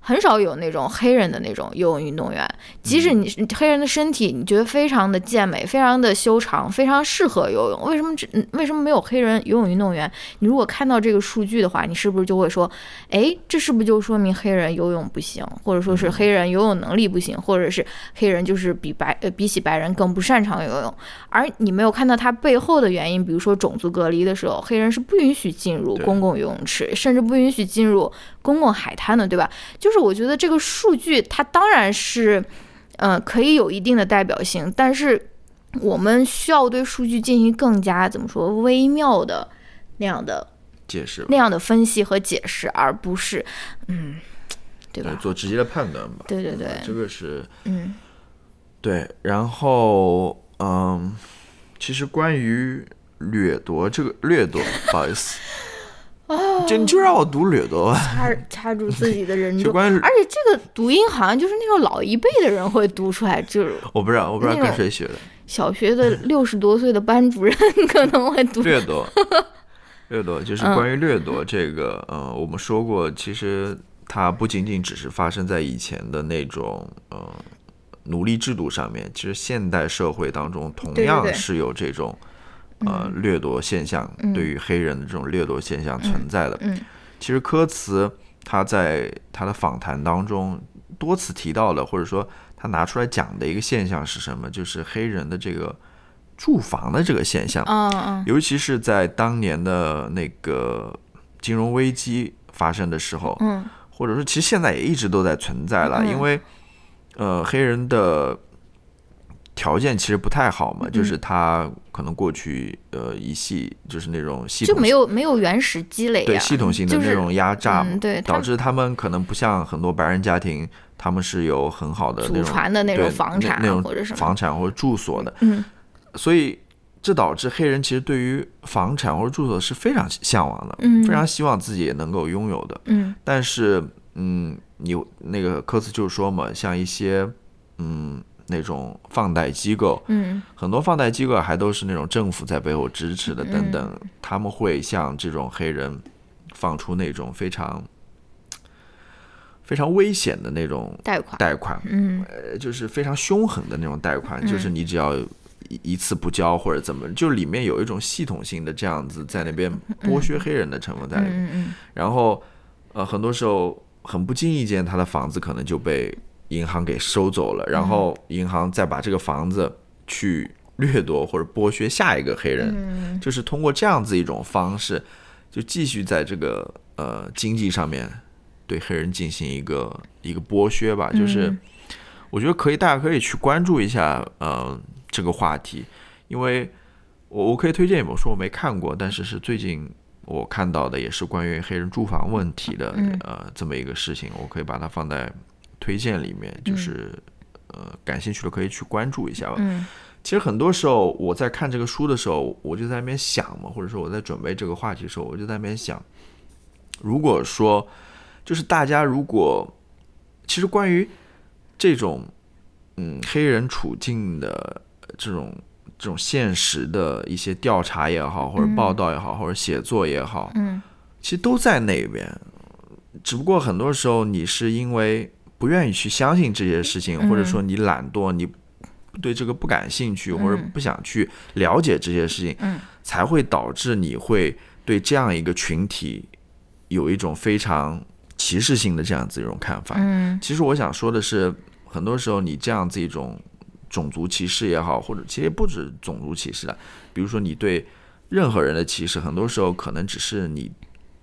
很少有那种黑人的那种游泳运动员，即使你黑人的身体你觉得非常的健美，非常的修长，非常适合游泳，为什么这为什么没有黑人游泳运动员？你如果看到这个数据的话，你是不是就会说，哎，这是不是就说明黑人游泳不行，或者说是黑人游泳能力不行，或者是黑人就是比白呃比起白人更不擅长游泳？而你没有看到他背后的原因，比如说种族隔离的时候，黑人是不允许进入公共游泳池，甚至不允许进入公共海滩的，对吧？就是。我觉得这个数据它当然是，嗯，可以有一定的代表性，但是我们需要对数据进行更加怎么说微妙的那样的解释，那样的分析和解释，而不是嗯，对吧？做直接的判断吧。对对对，这个是嗯，对。然后嗯，其实关于掠夺这个掠夺，不好意思。哦，就你就让我读掠夺吧，掐掐住自己的人 [laughs] 中，而且这个读音好像就是那种老一辈的人会读出来，就是我不知道，我不知道跟谁学的。小学的 [laughs] 六十多岁的班主任 [laughs] 可能会读掠夺，掠夺就是关于掠夺这个，嗯，我们说过，其实它不仅仅只是发生在以前的那种，呃，奴隶制度上面，其实现代社会当中同样是有这种。呃，掠夺现象对于黑人的这种掠夺现象存在的，其实科茨他在他的访谈当中多次提到的，或者说他拿出来讲的一个现象是什么？就是黑人的这个住房的这个现象，尤其是在当年的那个金融危机发生的时候，嗯，或者说其实现在也一直都在存在了，因为呃，黑人的。条件其实不太好嘛，就是他可能过去呃一系就是那种系统就没有没有原始积累，对系统性的那种压榨，对导致他们可能不像很多白人家庭，他们是有很好的祖传的那种房产那种或者什么。房产或者住所的，嗯，所以这导致黑人其实对于房产或者住所是非常向往的，嗯，非常希望自己也能够拥有的，嗯，但是嗯，你那个科斯就说嘛，像一些嗯。那种放贷机构，嗯，很多放贷机构还都是那种政府在背后支持的，等等，他们会向这种黑人放出那种非常非常危险的那种贷款，贷款，嗯，呃，就是非常凶狠的那种贷款，就是你只要一一次不交或者怎么，就里面有一种系统性的这样子在那边剥削黑人的成分在里面，然后呃，很多时候很不经意间，他的房子可能就被。银行给收走了，然后银行再把这个房子去掠夺或者剥削下一个黑人，就是通过这样子一种方式，就继续在这个呃经济上面对黑人进行一个一个剥削吧。就是我觉得可以，大家可以去关注一下呃这个话题，因为我我可以推荐一本书，我没看过，但是是最近我看到的，也是关于黑人住房问题的呃这么一个事情，我可以把它放在。推荐里面就是，呃，感兴趣的可以去关注一下吧。嗯，其实很多时候我在看这个书的时候，我就在那边想嘛，或者说我在准备这个话题的时候，我就在那边想，如果说就是大家如果其实关于这种嗯黑人处境的这种这种现实的一些调查也好，或者报道也好，或者写作也好，嗯，其实都在那边。只不过很多时候你是因为不愿意去相信这些事情，或者说你懒惰，你对这个不感兴趣，或者不想去了解这些事情，才会导致你会对这样一个群体有一种非常歧视性的这样子一种看法。嗯，其实我想说的是，很多时候你这样子一种种族歧视也好，或者其实不止种族歧视了，比如说你对任何人的歧视，很多时候可能只是你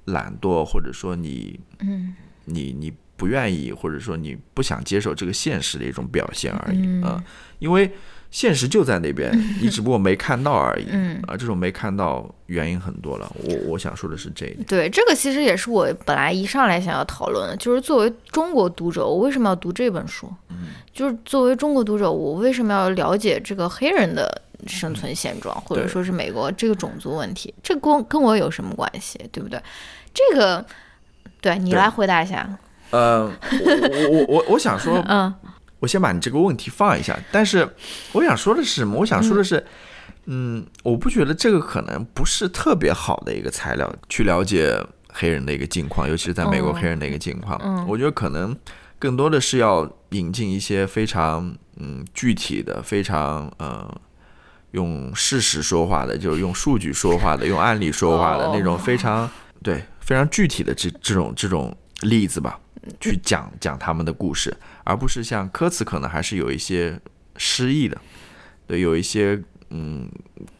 懒惰，或者说你，嗯，你你不愿意，或者说你不想接受这个现实的一种表现而已。嗯，因为现实就在那边，[laughs] 你只不过没看到而已。嗯，啊，这种没看到原因很多了。我我想说的是这一点。对，这个其实也是我本来一上来想要讨论的，就是作为中国读者，我为什么要读这本书？嗯，就是作为中国读者，我为什么要了解这个黑人的生存现状，或者说是美国这个种族问题？这跟跟我有什么关系？对不对？这个，对你来回答一下。呃，我我我我想说，嗯，我先把你这个问题放一下。但是我想说的是什么？我想说的是，嗯，我不觉得这个可能不是特别好的一个材料去了解黑人的一个境况，尤其是在美国黑人的一个境况。嗯，我觉得可能更多的是要引进一些非常嗯具体的、非常呃用事实说话的，就是用数据说话的、用案例说话的那种非常对非常具体的这这种这种例子吧。去讲讲他们的故事，而不是像歌词可能还是有一些诗意的，对，有一些嗯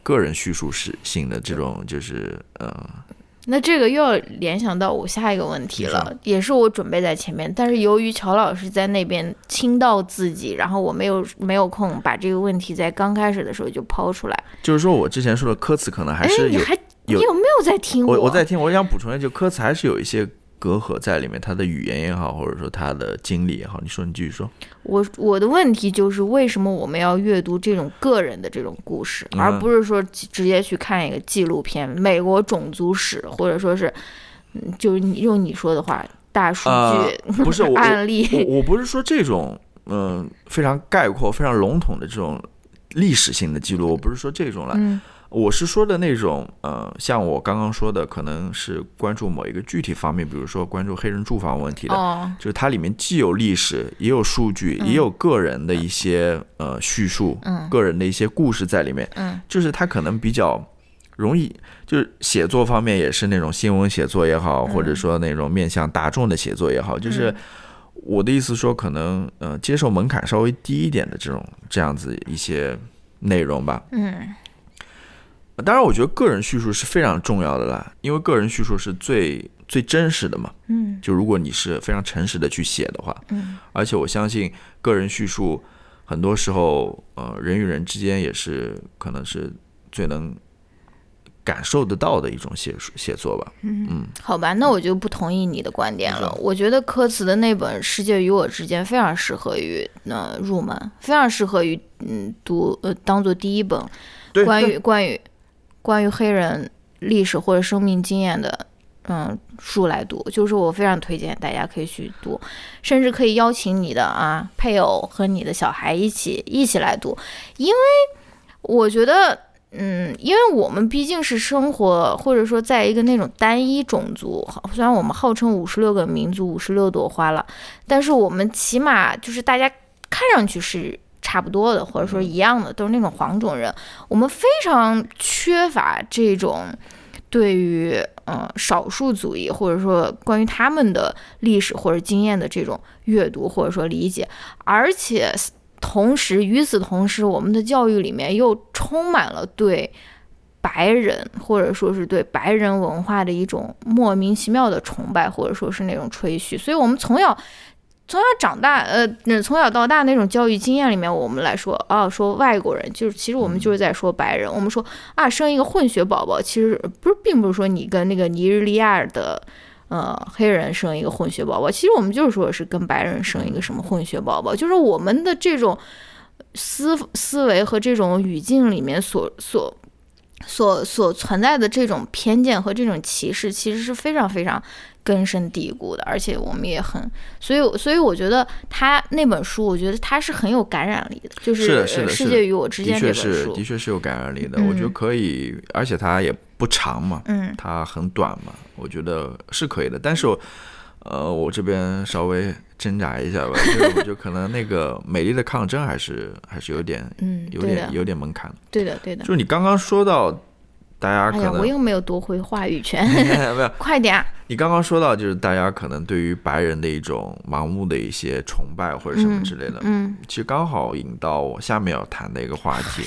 个人叙述式性的这种，就是嗯。那这个又要联想到我下一个问题了，也是我准备在前面，但是由于乔老师在那边倾倒自己，然后我没有没有空把这个问题在刚开始的时候就抛出来。就是说我之前说的歌词可能还是有，你还你有没有在听我？我在听，我想补充一下，就歌词还是有一些。隔阂在里面，他的语言也好，或者说他的经历也好，你说，你继续说。我我的问题就是，为什么我们要阅读这种个人的这种故事，而不是说直接去看一个纪录片，美国种族史，或者说是，嗯，就是你用你说的话，大数据 [laughs] 不是案例。我我不是说这种，嗯，非常概括、非常笼统的这种历史性的记录，我不是说这种了。我是说的那种，呃，像我刚刚说的，可能是关注某一个具体方面，比如说关注黑人住房问题的，就是它里面既有历史，也有数据，也有个人的一些呃叙述，个人的一些故事在里面，就是它可能比较容易，就是写作方面也是那种新闻写作也好，或者说那种面向大众的写作也好，就是我的意思说，可能呃接受门槛稍微低一点的这种这样子一些内容吧，嗯。当然，我觉得个人叙述是非常重要的啦，因为个人叙述是最最真实的嘛。嗯，就如果你是非常诚实的去写的话，嗯，而且我相信个人叙述很多时候，呃，人与人之间也是可能是最能感受得到的一种写写作吧。嗯嗯，好吧，那我就不同意你的观点了。我觉得科茨的那本《世界与我之间》非常适合于呃入门，非常适合于嗯读呃当做第一本关于关于。关于黑人历史或者生命经验的，嗯，书来读，就是我非常推荐大家可以去读，甚至可以邀请你的啊配偶和你的小孩一起一起来读，因为我觉得，嗯，因为我们毕竟是生活或者说在一个那种单一种族，虽然我们号称五十六个民族五十六朵花了，但是我们起码就是大家看上去是。差不多的，或者说一样的，都是那种黄种人。我们非常缺乏这种对于嗯少数族裔，或者说关于他们的历史或者经验的这种阅读或者说理解。而且同时，与此同时，我们的教育里面又充满了对白人或者说是对白人文化的一种莫名其妙的崇拜，或者说是那种吹嘘。所以，我们从小。从小长大，呃，从小到大那种教育经验里面，我们来说，啊，说外国人，就是其实我们就是在说白人。我们说啊，生一个混血宝宝，其实不是，并不是说你跟那个尼日利亚的，呃，黑人生一个混血宝宝，其实我们就是说是跟白人生一个什么混血宝宝，就是我们的这种思思维和这种语境里面所所所所存在的这种偏见和这种歧视，其实是非常非常。根深蒂固的，而且我们也很，所以所以我觉得他那本书，我觉得他是很有感染力的，就是《世界与我之间》这本书，的确是有感染力的。我觉得可以，而且它也不长嘛，嗯，它很短嘛，我觉得是可以的。但是，呃，我这边稍微挣扎一下吧，因为我觉得可能那个 [laughs] 美丽的抗争还是还是有点，嗯，有点有点门槛。对的，对的。就是你刚刚说到，大家可能我又没有夺回话语权，[laughs] 没有，[laughs] 快点。你刚刚说到，就是大家可能对于白人的一种盲目的一些崇拜或者什么之类的，嗯，其实刚好引到我下面要谈的一个话题，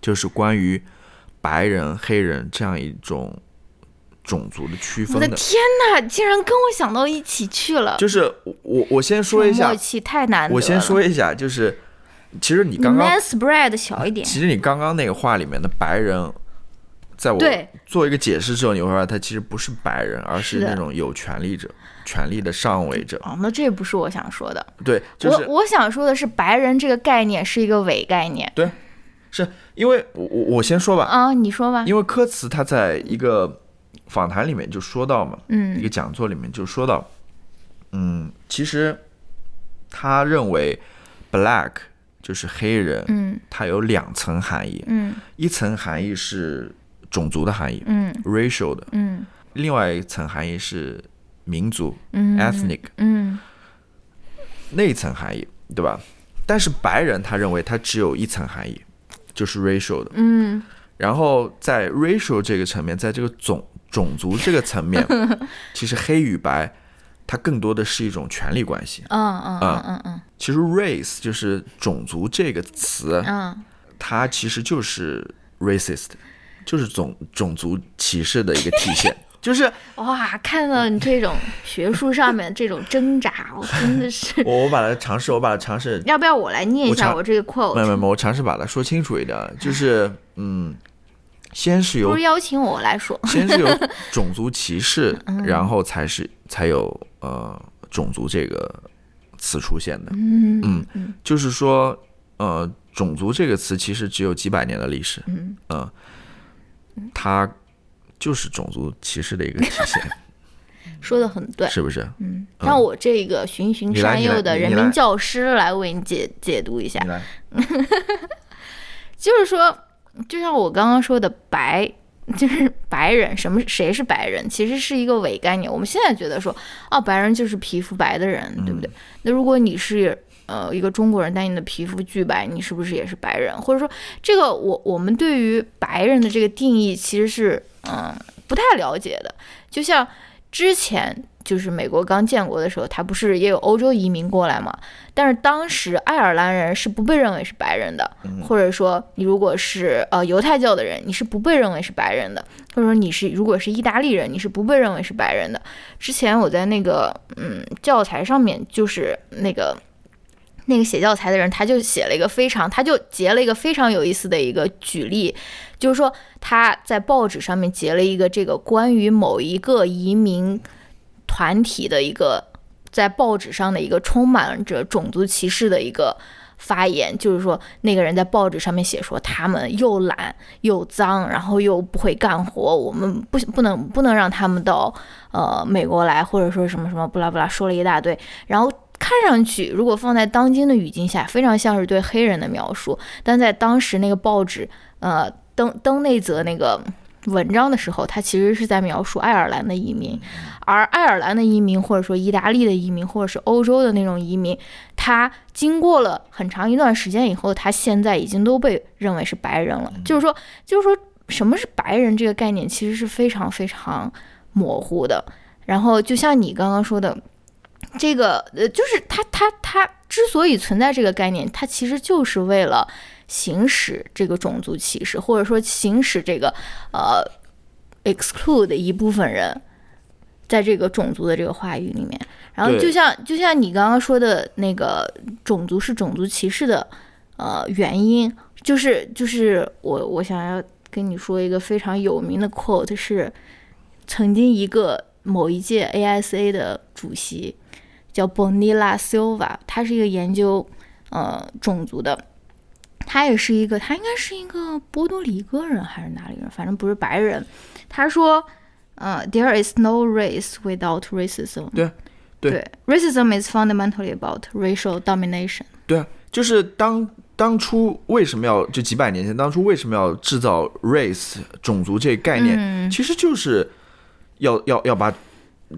就是关于白人、黑人这样一种。种族的区分。我的天哪，竟然跟我想到一起去了。就是我，我先说一下，默契太难我先说一下，就是其实你刚刚 spread 小一点。其实你刚刚那个话里面的白人，在我做一个解释之后，你会发现他其实不是白人，而是那种有权利者、权力的上位者。哦，那这不是我想说的。对，我我想说的是，白人这个概念是一个伪概念。对，是因为我我我先说吧。啊，你说吧。因为科茨他在一个。访谈里面就说到嘛，嗯，一个讲座里面就说到，嗯，其实他认为 black 就是黑人，嗯，它有两层含义，嗯，一层含义是种族的含义，嗯，racial 的，嗯，另外一层含义是民族，嗯，ethnic，嗯，那一层含义，对吧？但是白人他认为他只有一层含义，就是 racial 的，嗯，然后在 racial 这个层面，在这个种种族这个层面，[laughs] 其实黑与白，它更多的是一种权力关系。嗯嗯嗯嗯嗯。其实 race 就是种族这个词，嗯，它其实就是 racist，就是种种族歧视的一个体现。[laughs] 就是哇，看到你这种学术上面这种挣扎，我真的是。我我把它尝试，我把它尝试。要不要我来念一下我这个 quote？没有没有，我尝试把它说清楚一点。就是嗯。先是由不是邀请我来说，先是有 [laughs] 种族歧视，然后才是才有呃种族这个词出现的。嗯嗯，就是说呃种族这个词其实只有几百年的历史。嗯嗯，它就是种族歧视的一个体现。[laughs] 说的很对，是不是？嗯，让我这个循循善诱的人民教师来为你解解读一下。[laughs] 就是说。就像我刚刚说的，白就是白人，什么谁是白人，其实是一个伪概念。我们现在觉得说，哦，白人就是皮肤白的人，对不对？那如果你是呃一个中国人，但你的皮肤巨白，你是不是也是白人？或者说，这个我我们对于白人的这个定义其实是嗯不太了解的。就像之前。就是美国刚建国的时候，他不是也有欧洲移民过来嘛？但是当时爱尔兰人是不被认为是白人的，或者说你如果是呃犹太教的人，你是不被认为是白人的，或者说你是如果是意大利人，你是不被认为是白人的。之前我在那个嗯教材上面，就是那个那个写教材的人，他就写了一个非常，他就截了一个非常有意思的一个举例，就是说他在报纸上面截了一个这个关于某一个移民。团体的一个在报纸上的一个充满着种族歧视的一个发言，就是说那个人在报纸上面写说他们又懒又脏，然后又不会干活，我们不不能不能让他们到呃美国来，或者说什么什么不拉不拉说了一大堆，然后看上去如果放在当今的语境下，非常像是对黑人的描述，但在当时那个报纸呃登登那则那个。文章的时候，他其实是在描述爱尔兰的移民，而爱尔兰的移民，或者说意大利的移民，或者是欧洲的那种移民，他经过了很长一段时间以后，他现在已经都被认为是白人了。就是说，就是说，什么是白人这个概念其实是非常非常模糊的。然后，就像你刚刚说的，这个呃，就是它它它之所以存在这个概念，它其实就是为了。行使这个种族歧视，或者说行使这个呃 exclude 一部分人，在这个种族的这个话语里面，然后就像就像你刚刚说的那个种族是种族歧视的呃原因，就是就是我我想要跟你说一个非常有名的 quote 是，曾经一个某一届 ASA 的主席叫 Bonilla Silva，他是一个研究呃种族的。他也是一个，他应该是一个波多黎各人还是哪里人，反正不是白人。他说，呃，There is no race without racism。对，对，racism is fundamentally about racial domination。对啊，就是当当初为什么要就几百年前，当初为什么要制造 race 种族这个概念，其实就是要要要把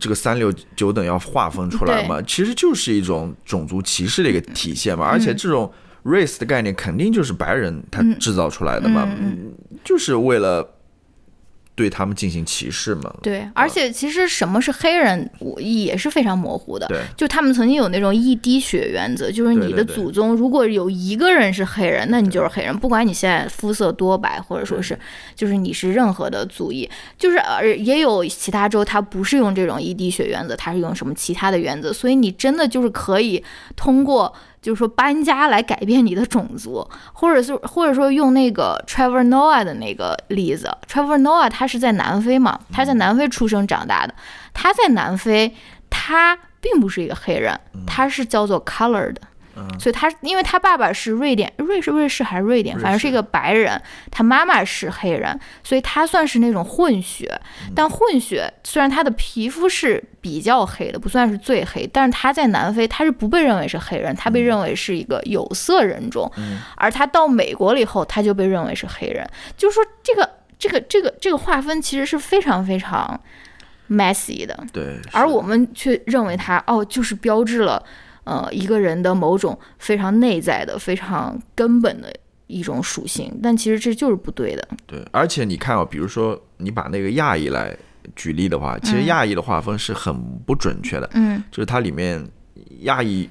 这个三六九等要划分出来嘛，其实就是一种种族歧视的一个体现嘛。而且这种 race 的概念肯定就是白人他制造出来的嘛，就是为了。对他们进行歧视嘛？对，而且其实什么是黑人，我也是非常模糊的。对，就他们曾经有那种一滴血原则，就是你的祖宗如果有一个人是黑人，那你就是黑人，不管你现在肤色多白，或者说是就是你是任何的族裔，就是呃也有其他州他不是用这种一滴血原则，他是用什么其他的原则，所以你真的就是可以通过。就是说搬家来改变你的种族，[laughs] 或者是或者说用那个 Trevor Noah 的那个例子，Trevor Noah 他是在南非嘛，他在南非出生长大的，他在南非，他并不是一个黑人，他是叫做所以他，因为他爸爸是瑞典，瑞士、瑞士还是瑞典，反正是一个白人，他妈妈是黑人，所以他算是那种混血。但混血虽然他的皮肤是比较黑的，不算是最黑，但是他在南非他是不被认为是黑人，他被认为是一个有色人种。而他到美国了以后，他就被认为是黑人。就是说，这个、这个、这个、这个划分其实是非常非常 messy 的。对。而我们却认为他哦，就是标志了。呃，一个人的某种非常内在的、非常根本的一种属性，但其实这就是不对的。对，而且你看啊，比如说你把那个亚裔来举例的话，其实亚裔的划分是很不准确的。嗯，就是它里面亚裔，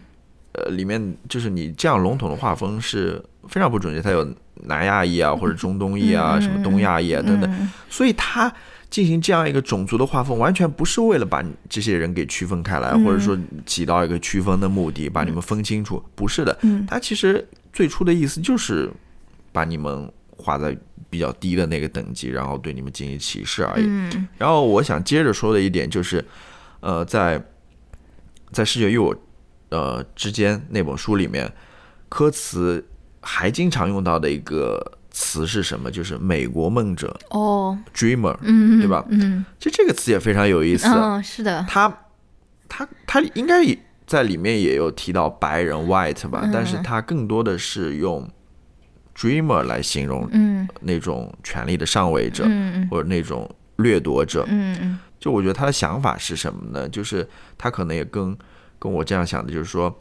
呃，里面就是你这样笼统的划分是非常不准确。它有南亚裔啊，或者中东裔啊，什么东亚裔啊等等，所以它。进行这样一个种族的划分，完全不是为了把这些人给区分开来，或者说起到一个区分的目的，把你们分清楚，不是的。他其实最初的意思就是把你们划在比较低的那个等级，然后对你们进行歧视而已。然后我想接着说的一点就是，呃，在在视觉与我呃之间那本书里面，科茨还经常用到的一个。词是什么？就是美国梦者哦，dreamer，嗯，对吧？嗯，就这个词也非常有意思。嗯，是的。他他他应该也在里面也有提到白人 white 吧？但是他更多的是用 dreamer 来形容，嗯，那种权力的上位者，嗯或者那种掠夺者，嗯嗯。就我觉得他的想法是什么呢？就是他可能也跟跟我这样想的，就是说。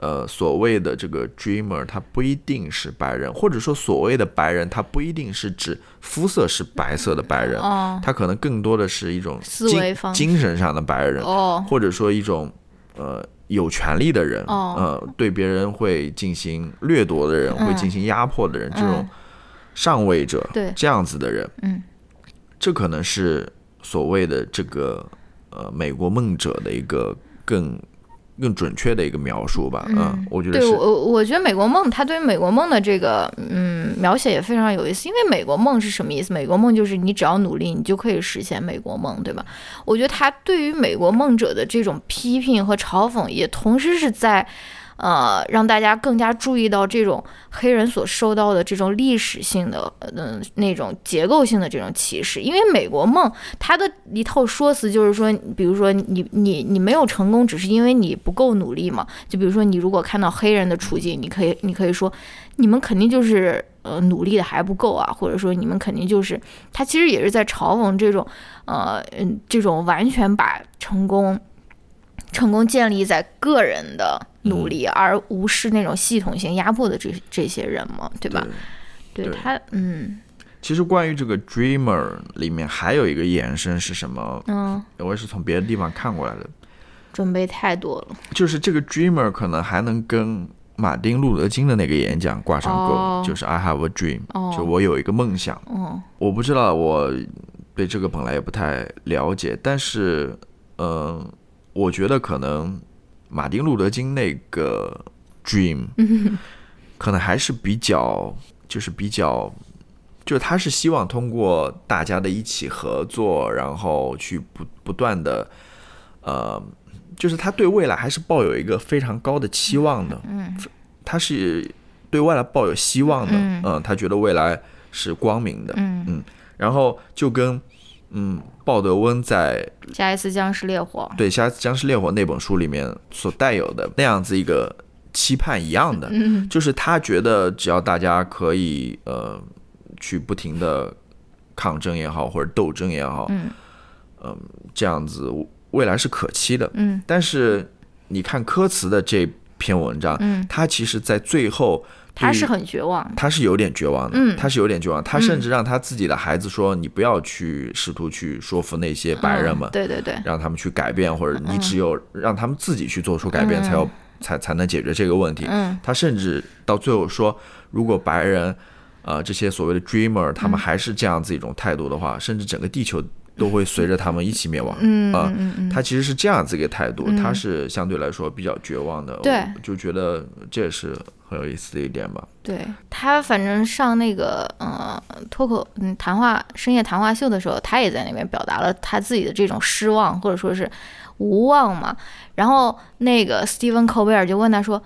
呃，所谓的这个 dreamer，他不一定是白人，或者说所谓的白人，他不一定是指肤色是白色的白人，他可能更多的是一种精精神上的白人，或者说一种呃有权利的人，呃，对别人会进行掠夺的人，会进行压迫的人，这种上位者，对这样子的人，嗯，这可能是所谓的这个呃美国梦者的一个更。更准确的一个描述吧，嗯，我觉得对我，我觉得美国梦，他对于美国梦的这个嗯描写也非常有意思。因为美国梦是什么意思？美国梦就是你只要努力，你就可以实现美国梦，对吧？我觉得他对于美国梦者的这种批评和嘲讽，也同时是在。呃，让大家更加注意到这种黑人所受到的这种历史性的，嗯，那种结构性的这种歧视。因为美国梦它的一套说辞就是说，比如说你你你没有成功，只是因为你不够努力嘛。就比如说你如果看到黑人的处境，你可以你可以说，你们肯定就是呃努力的还不够啊，或者说你们肯定就是，他其实也是在嘲讽这种，呃嗯，这种完全把成功。成功建立在个人的努力，而无视那种系统性压迫的这这些人嘛，对吧？对他，嗯。其实关于这个 dreamer 里面还有一个延伸是什么？嗯，我也是从别的地方看过来的。准备太多了。就是这个 dreamer 可能还能跟马丁路德金的那个演讲挂上钩，就是 I have a dream，就我有一个梦想。嗯，我不知道，我对这个本来也不太了解，但是，嗯。我觉得可能马丁路德金那个 dream，[laughs] 可能还是比较，就是比较，就是他是希望通过大家的一起合作，然后去不不断的，呃，就是他对未来还是抱有一个非常高的期望的。嗯，他是对未来抱有希望的。嗯，他觉得未来是光明的。嗯嗯，然后就跟。嗯，鲍德温在《下一次僵尸烈火》对《下一次僵尸烈火》那本书里面所带有的那样子一个期盼一样的，就是他觉得只要大家可以呃去不停的抗争也好，或者斗争也好，嗯，这样子未来是可期的。嗯，但是你看科茨的这篇文章，嗯，他其实在最后他是很绝望，他是有点绝望的，嗯，他是有点绝望，他甚至让他自己的孩子说：“你不要去试图去说服那些白人们，对对对，让他们去改变，或者你只有让他们自己去做出改变，才有才才能解决这个问题。”嗯，他甚至到最后说，如果白人，呃，这些所谓的 dreamer，他们还是这样子一种态度的话，甚至整个地球。都会随着他们一起灭亡。嗯啊，嗯他其实是这样子一个态度，他是相对来说比较绝望的。对，就觉得这也是很有意思的一点吧。对他，反正上那个呃脱口嗯谈话深夜谈话秀的时候，他也在那边表达了他自己的这种失望或者说是无望嘛。然后那个 Stephen 科贝尔就问他说。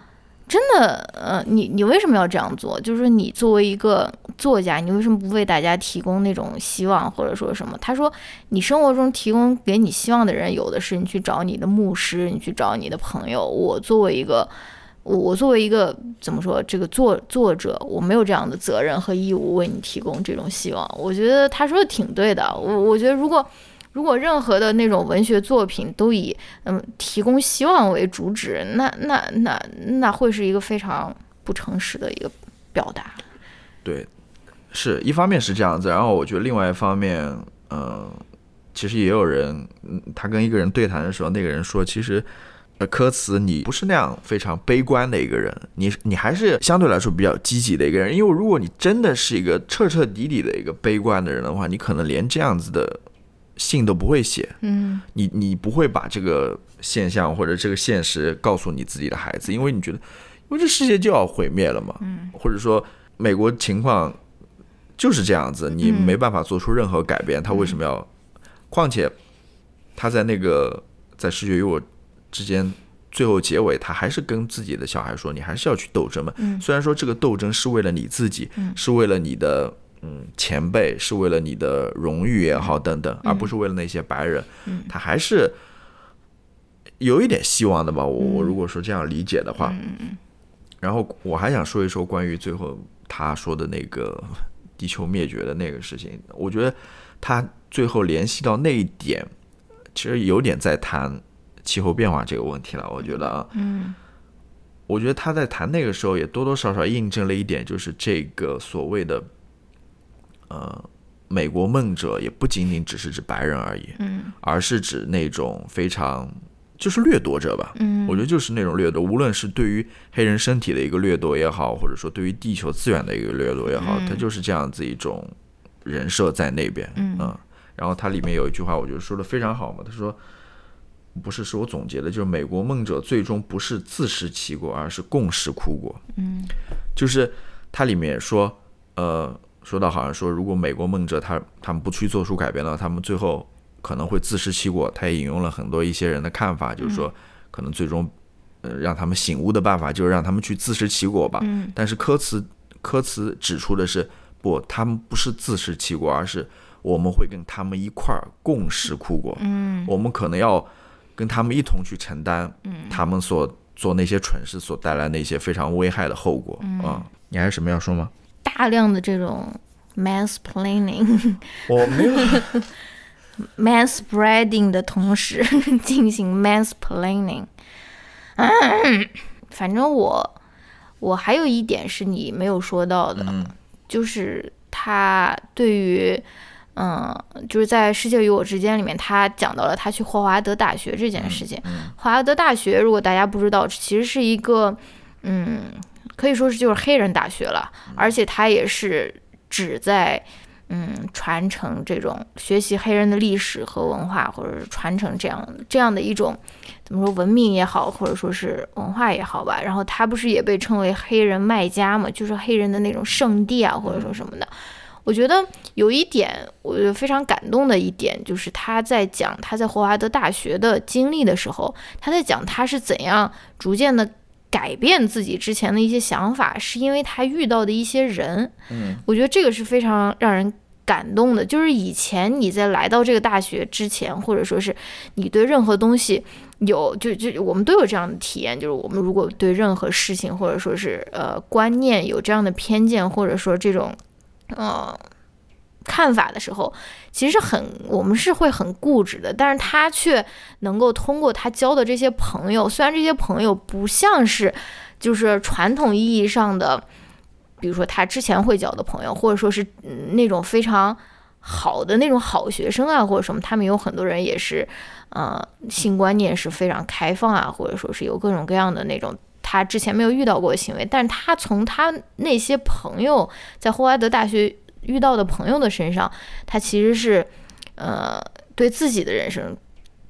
真的，呃，你你为什么要这样做？就是，你作为一个作家，你为什么不为大家提供那种希望，或者说什么？他说，你生活中提供给你希望的人有的是，你去找你的牧师，你去找你的朋友。我作为一个，我作为一个怎么说，这个作作者，我没有这样的责任和义务为你提供这种希望。我觉得他说的挺对的。我我觉得如果。如果任何的那种文学作品都以嗯提供希望为主旨，那那那那会是一个非常不诚实的一个表达。对，是一方面是这样子，然后我觉得另外一方面，嗯，其实也有人，他跟一个人对谈的时候，那个人说，其实，呃，科茨你不是那样非常悲观的一个人，你你还是相对来说比较积极的一个人，因为如果你真的是一个彻彻底底的一个悲观的人的话，你可能连这样子的。信都不会写，嗯，你你不会把这个现象或者这个现实告诉你自己的孩子，因为你觉得，因为这世界就要毁灭了嘛，嗯，或者说美国情况就是这样子，你没办法做出任何改变，他为什么要？况且他在那个在世界与我之间最后结尾，他还是跟自己的小孩说，你还是要去斗争嘛，嗯，虽然说这个斗争是为了你自己，嗯，是为了你的。嗯，前辈是为了你的荣誉也好，等等，而不是为了那些白人。嗯，他还是有一点希望的吧？我我如果说这样理解的话。然后我还想说一说关于最后他说的那个地球灭绝的那个事情。我觉得他最后联系到那一点，其实有点在谈气候变化这个问题了。我觉得啊，嗯，我觉得他在谈那个时候也多多少少印证了一点，就是这个所谓的。呃，美国梦者也不仅仅只是指白人而已，嗯，而是指那种非常就是掠夺者吧，嗯，我觉得就是那种掠夺，无论是对于黑人身体的一个掠夺也好，或者说对于地球资源的一个掠夺也好，它就是这样子一种人设在那边，嗯，然后它里面有一句话，我觉得说的非常好嘛，他说，不是是我总结的，就是美国梦者最终不是自食其果，而是共食苦果，嗯，就是它里面说，呃。说到好像说，如果美国梦者他他们不去做出改变的话，他们最后可能会自食其果。他也引用了很多一些人的看法，就是说，可能最终呃让他们醒悟的办法就是让他们去自食其果吧。但是科茨科茨指出的是，不，他们不是自食其果，而是我们会跟他们一块儿共食苦果。嗯，我们可能要跟他们一同去承担，他们所做那些蠢事所带来那些非常危害的后果啊。你还有什么要说吗？大量的这种 mansplaining，[laughs] 我没有 [laughs] manspreading 的同时进行 mansplaining。[coughs] 反正我我还有一点是你没有说到的，就是他对于嗯，就是在世界与我之间里面，他讲到了他去霍华德大学这件事情。霍华德大学，如果大家不知道，其实是一个嗯。可以说是就是黑人大学了，而且它也是旨在嗯传承这种学习黑人的历史和文化，或者是传承这样这样的一种怎么说文明也好，或者说是文化也好吧。然后它不是也被称为黑人卖家嘛，就是黑人的那种圣地啊，或者说什么的。我觉得有一点我觉得非常感动的一点，就是他在讲他在霍华德大学的经历的时候，他在讲他是怎样逐渐的。改变自己之前的一些想法，是因为他遇到的一些人。嗯，我觉得这个是非常让人感动的。就是以前你在来到这个大学之前，或者说是你对任何东西有，就就我们都有这样的体验，就是我们如果对任何事情或者说是呃观念有这样的偏见，或者说这种呃看法的时候，其实很我们是会很固执的，但是他却能够通过他交的这些朋友，虽然这些朋友不像是就是传统意义上的，比如说他之前会交的朋友，或者说是那种非常好的那种好学生啊，或者什么，他们有很多人也是，呃，性观念是非常开放啊，或者说是有各种各样的那种他之前没有遇到过的行为，但是他从他那些朋友在霍华德大学。遇到的朋友的身上，他其实是，呃，对自己的人生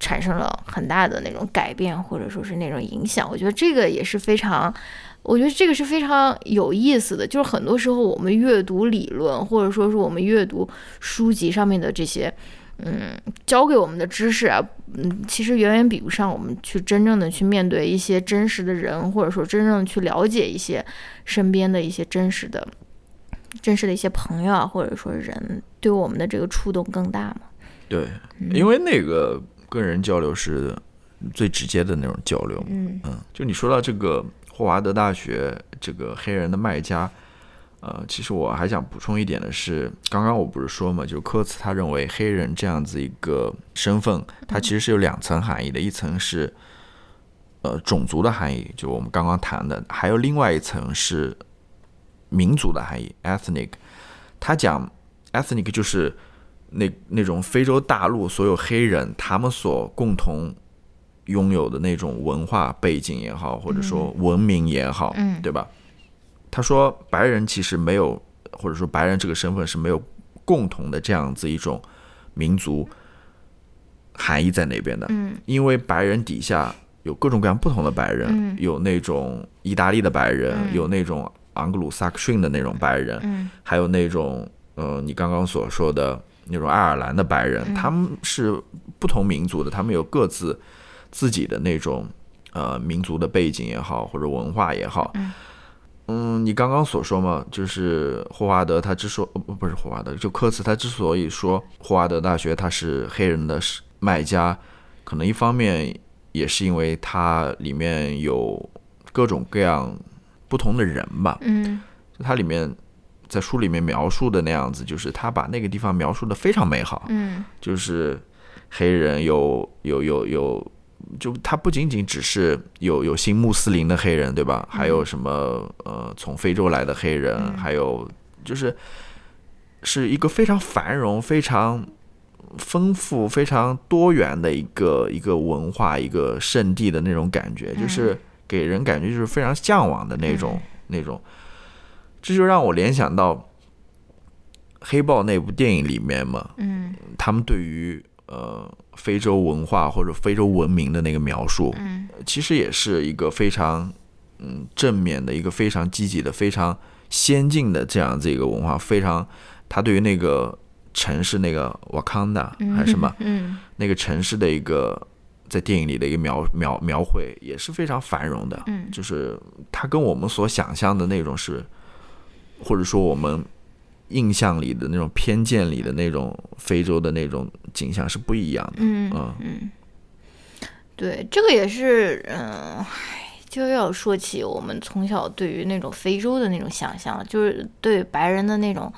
产生了很大的那种改变，或者说是那种影响。我觉得这个也是非常，我觉得这个是非常有意思的。就是很多时候我们阅读理论，或者说是我们阅读书籍上面的这些，嗯，教给我们的知识啊，嗯，其实远远比不上我们去真正的去面对一些真实的人，或者说真正去了解一些身边的一些真实的。真实的一些朋友啊，或者说人，对我们的这个触动更大嘛？对，因为那个跟人交流是最直接的那种交流。嗯嗯，就你说到这个霍华德大学这个黑人的卖家，呃，其实我还想补充一点的是，刚刚我不是说嘛，就科茨他认为黑人这样子一个身份，它其实是有两层含义的，一层是呃种族的含义，就我们刚刚谈的，还有另外一层是。民族的含义，ethnic，他讲 ethnic 就是那那种非洲大陆所有黑人他们所共同拥有的那种文化背景也好，或者说文明也好，嗯，对吧？他说白人其实没有，或者说白人这个身份是没有共同的这样子一种民族含义在那边的，嗯，因为白人底下有各种各样不同的白人，有那种意大利的白人，有那种。昂格鲁萨克逊的那种白人，嗯，还有那种，呃，你刚刚所说的那种爱尔兰的白人，他们是不同民族的，他们有各自自己的那种，呃，民族的背景也好，或者文化也好，嗯，你刚刚所说嘛，就是霍华德他之所不不是霍华德，就科茨他之所以说霍华德大学他是黑人的卖家，可能一方面也是因为它里面有各种各样。不同的人吧，嗯，就它里面在书里面描述的那样子，就是他把那个地方描述的非常美好，嗯，就是黑人有有有有，就他不仅仅只是有有新穆斯林的黑人，对吧？还有什么呃从非洲来的黑人，还有就是是一个非常繁荣、非常丰富、非常多元的一个一个文化一个圣地的那种感觉，就是。给人感觉就是非常向往的那种那种，这就让我联想到《黑豹》那部电影里面嘛，嗯，他们对于呃非洲文化或者非洲文明的那个描述，嗯，其实也是一个非常嗯正面的一个非常积极的非常先进的这样子一个文化，非常他对于那个城市那个瓦康达还是什么，嗯，那个城市的一个。在电影里的一个描描描绘也是非常繁荣的，嗯，就是它跟我们所想象的那种是，或者说我们印象里的那种偏见里的那种非洲的那种景象是不一样的，嗯嗯嗯，对，这个也是，嗯，就要说起我们从小对于那种非洲的那种想象，就是对白人的那种，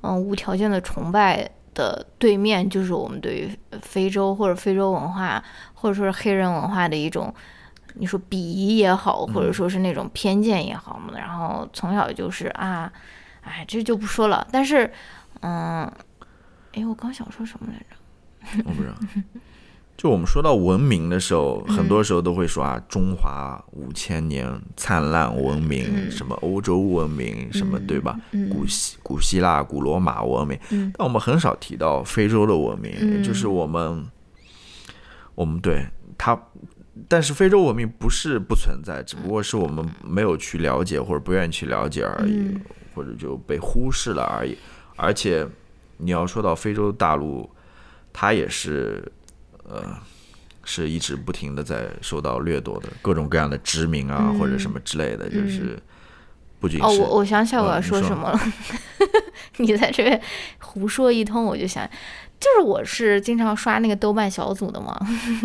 嗯，无条件的崇拜。的对面就是我们对于非洲或者非洲文化，或者说是黑人文化的一种，你说鄙夷也好，或者说是那种偏见也好嘛。然后从小就是啊，哎，这就不说了。但是，嗯，哎，我刚想说什么来着？[laughs] 我不知道。就我们说到文明的时候，很多时候都会说啊，中华五千年灿烂文明，什么欧洲文明，什么对吧？古希古希腊、古罗马文明，但我们很少提到非洲的文明，就是我们，我们对它，但是非洲文明不是不存在，只不过是我们没有去了解或者不愿意去了解而已，或者就被忽视了而已。而且你要说到非洲大陆，它也是。呃，是一直不停的在受到掠夺的各种各样的殖民啊，或者什么之类的，就是不仅是哦，我我想起来我要说什么了，[laughs] 你在这边胡说一通，我就想，就是我是经常刷那个豆瓣小组的嘛，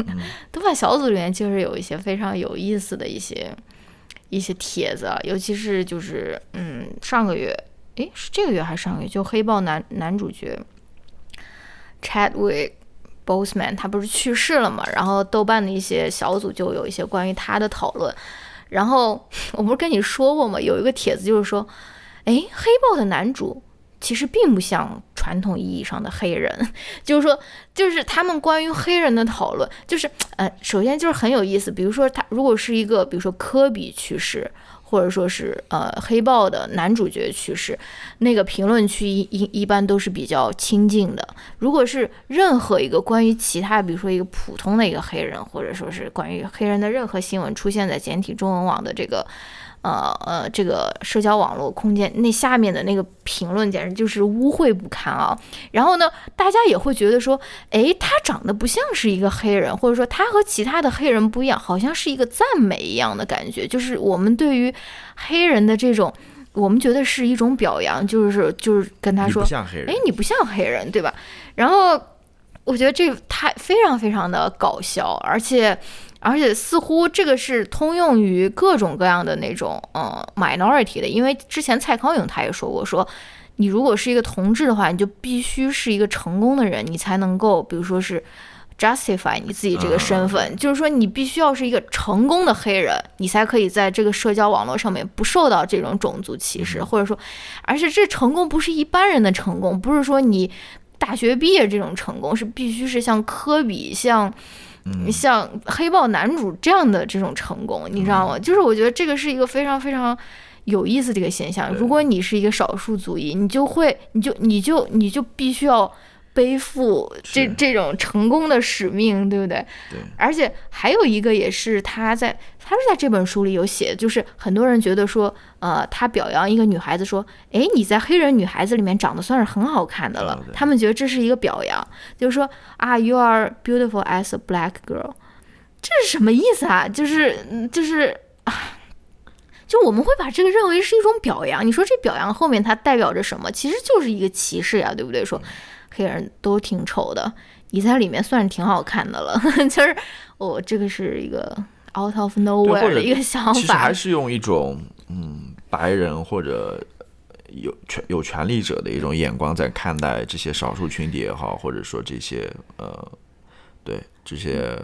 [laughs] 豆瓣小组里面就是有一些非常有意思的一些一些帖子，尤其是就是嗯，上个月，诶，是这个月还是上个月？就黑豹男男主角 Chadwick Boseman 他不是去世了嘛？然后豆瓣的一些小组就有一些关于他的讨论。然后 [laughs] 我不是跟你说过吗？有一个帖子就是说，哎，黑豹的男主其实并不像传统意义上的黑人，[laughs] 就是说，就是他们关于黑人的讨论，就是呃，首先就是很有意思。比如说他如果是一个，比如说科比去世。或者说是呃黑豹的男主角去世，那个评论区一一一般都是比较亲近的。如果是任何一个关于其他，比如说一个普通的一个黑人，或者说是关于黑人的任何新闻出现在简体中文网的这个。呃呃，这个社交网络空间那下面的那个评论简直就是污秽不堪啊！然后呢，大家也会觉得说，哎，他长得不像是一个黑人，或者说他和其他的黑人不一样，好像是一个赞美一样的感觉。就是我们对于黑人的这种，我们觉得是一种表扬，就是就是跟他说，哎，你不像黑人，对吧？然后我觉得这太非常非常的搞笑，而且。而且似乎这个是通用于各种各样的那种呃 minority 的，因为之前蔡康永他也说过，说你如果是一个同志的话，你就必须是一个成功的人，你才能够，比如说是 justify 你自己这个身份，就是说你必须要是一个成功的黑人，你才可以在这个社交网络上面不受到这种种族歧视，或者说，而且这成功不是一般人的成功，不是说你大学毕业这种成功，是必须是像科比像。像黑豹男主这样的这种成功，你知道吗？就是我觉得这个是一个非常非常有意思的一个现象。如果你是一个少数族裔，你就会，你就，你就，你就必须要。背负这这种成功的使命，对不对？对。而且还有一个也是他在，他是在这本书里有写，就是很多人觉得说，呃，他表扬一个女孩子说，哎，你在黑人女孩子里面长得算是很好看的了。他们觉得这是一个表扬，就是说啊，you are beautiful as a black girl，这是什么意思啊？就是就是啊，就我们会把这个认为是一种表扬。你说这表扬后面它代表着什么？其实就是一个歧视呀，对不对？说。黑人都挺丑的，你在里面算是挺好看的了。[laughs] 就是我这个是一个 out of nowhere 的一个想法。其实还是用一种嗯白人或者有权有权力者的一种眼光在看待这些少数群体也好，或者说这些呃对这些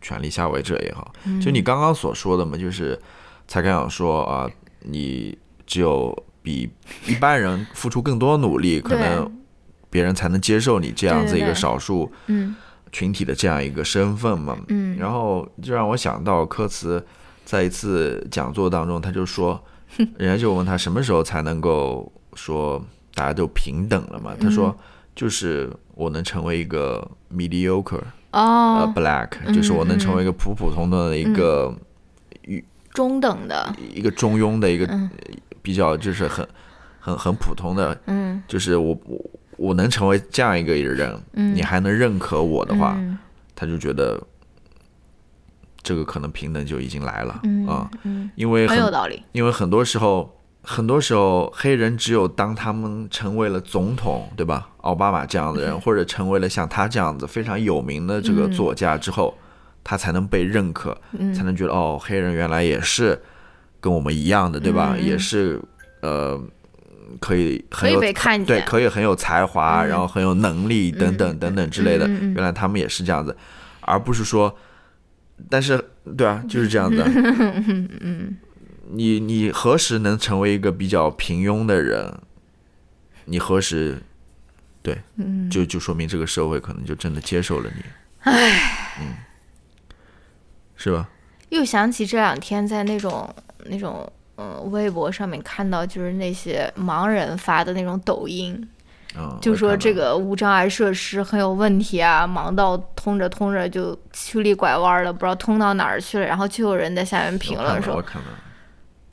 权力下位者也好。就你刚刚所说的嘛，就是才刚想说啊，你只有比一般人付出更多努力，可能。别人才能接受你这样子一个少数群体的这样一个身份嘛？嗯，然后就让我想到科茨在一次讲座当中，他就说，[laughs] 人家就问他什么时候才能够说大家都平等了嘛？他说，就是我能成为一个 mediocre 哦，black，就是我能成为一个普普通通的一个中等的。一个中庸的一个比较就是很很很普通的，嗯，就是我我。我能成为这样一个人，你还能认可我的话，他就觉得这个可能平等就已经来了啊。因为很有道理。因为很多时候，很多时候黑人只有当他们成为了总统，对吧？奥巴马这样的人，或者成为了像他这样子非常有名的这个作家之后，他才能被认可，才能觉得哦，黑人原来也是跟我们一样的，对吧？也是呃。可以很有对，可以很有才华，然后很有能力等等等等之类的。原来他们也是这样子，而不是说，但是对啊，就是这样子。嗯，[laughs] 你你何时能成为一个比较平庸的人？你何时对，就就说明这个社会可能就真的接受了你。唉，嗯，是吧？又想起这两天在那种那种。嗯，微博上面看到就是那些盲人发的那种抖音，就说这个无障碍设施很有问题啊，盲道通着通着就曲里拐弯了，不知道通到哪儿去了。然后就有人在下面评论说：“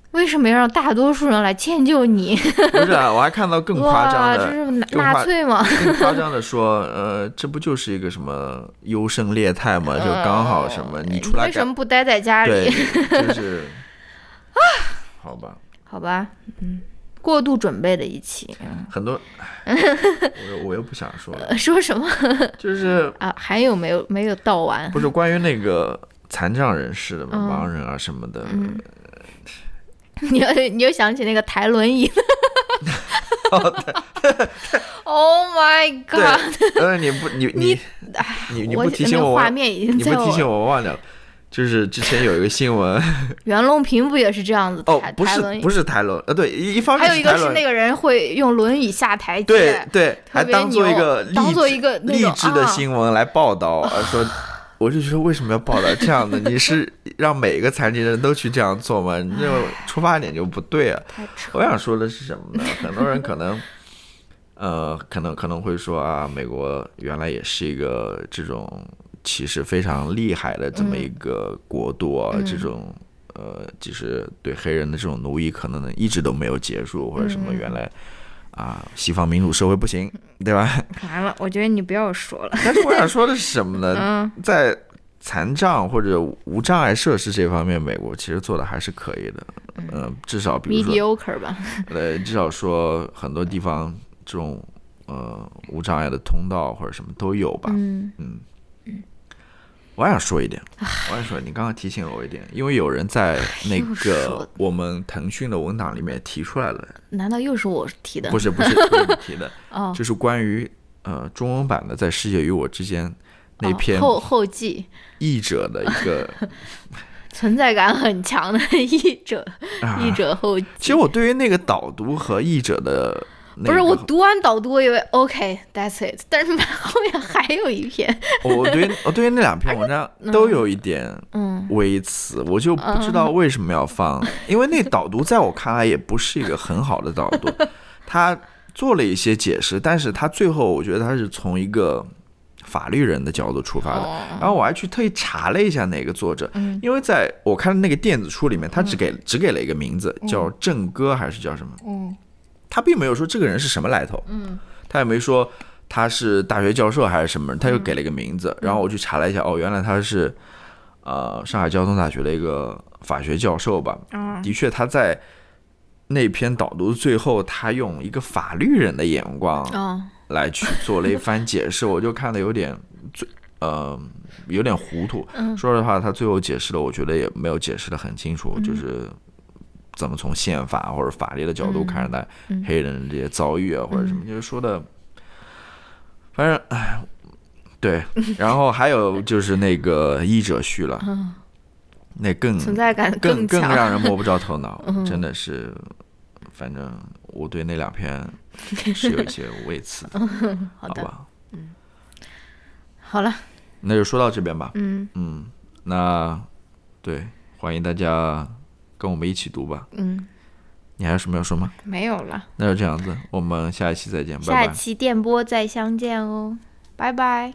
为什么要让大多数人来迁就你？” [laughs] 不是，啊，我还看到更夸张的，这是纳粹吗？更夸张的说，呃，这不就是一个什么优胜劣汰吗？就刚好什么你出来，为什么不待在家里？[laughs] 就是。啊。好吧，好吧，嗯，过度准备的一期，很多，我我又不想说了，说什么？就是 [laughs] 啊，还有没有没有道完？不是关于那个残障人士的嘛，盲人啊什么的。[laughs] 你又你又想起那个抬轮椅？[laughs] 哦，Oh my god！呃，你不你你你你不提醒我，画面已经你不提醒我忘掉了。就是之前有一个新闻，[laughs] 袁隆平不也是这样子？哦，不是不是抬轮，呃，对，一方面还有一个是那个人会用轮椅下台阶，对对，还当做一个当做一个励志的新闻来报道，[laughs] 说，我就觉得为什么要报道这样的？你是让每一个残疾人都去这样做吗？你这出发点就不对啊！我想说的是什么呢？很多人可能，[laughs] 呃，可能可能会说啊，美国原来也是一个这种。其实非常厉害的这么一个国度啊，这种呃，就是对黑人的这种奴役可能一直都没有结束，或者什么原来啊，西方民主社会不行，对吧？[laughs] 完了，我觉得你不要说了。但是我想说的是什么呢？[laughs] 在残障或者无障碍设施这方面，美国其实做的还是可以的。嗯，至少比如说，[laughs] 呃，至少说很多地方这种呃无障碍的通道或者什么都有吧。嗯嗯。我想说一点，我想说，你刚刚提醒了我一点，因为有人在那个我们腾讯的文档里面提出来了。难道又是我提的？不是，不是你提的，[laughs] 就是关于呃中文版的《在世界与我之间》那篇后后记译者的一个 [laughs] 存在感很强的译者，译者后记。其实我对于那个导读和译者的。不是我读完导读，我以为 OK，That's it。但是 [laughs] 后面还有一篇。我对我对于那两篇文章都有一点微词，我就不知道为什么要放，因为那导读在我看来也不是一个很好的导读。他做了一些解释，但是他最后我觉得他是从一个法律人的角度出发的。然后我还去特意查了一下哪个作者，因为在我看的那个电子书里面，他只给只给了一个名字，叫郑哥还是叫什么？嗯。他并没有说这个人是什么来头，嗯，他也没说他是大学教授还是什么人，他就给了一个名字。然后我去查了一下，哦，原来他是，呃，上海交通大学的一个法学教授吧。的确，他在那篇导读最后，他用一个法律人的眼光来去做了一番解释，[laughs] 我就看的有点最呃有点糊涂。说实话，他最后解释的，我觉得也没有解释的很清楚，就是。怎么从宪法或者法律的角度看待黑人这些遭遇啊，或者什么？就是说的，反正哎，对。[laughs] 然后还有就是那个医者序了，那更存在感更更让人摸不着头脑，[laughs] 真的是。反正我对那两篇是有一些微词的，[laughs] 好吧？嗯，好了，那就说到这边吧。嗯嗯，那对，欢迎大家。跟我们一起读吧。嗯，你还有什么要说吗？没有了。那就这样子，我们下一期再见。下期电波再相见哦，拜拜。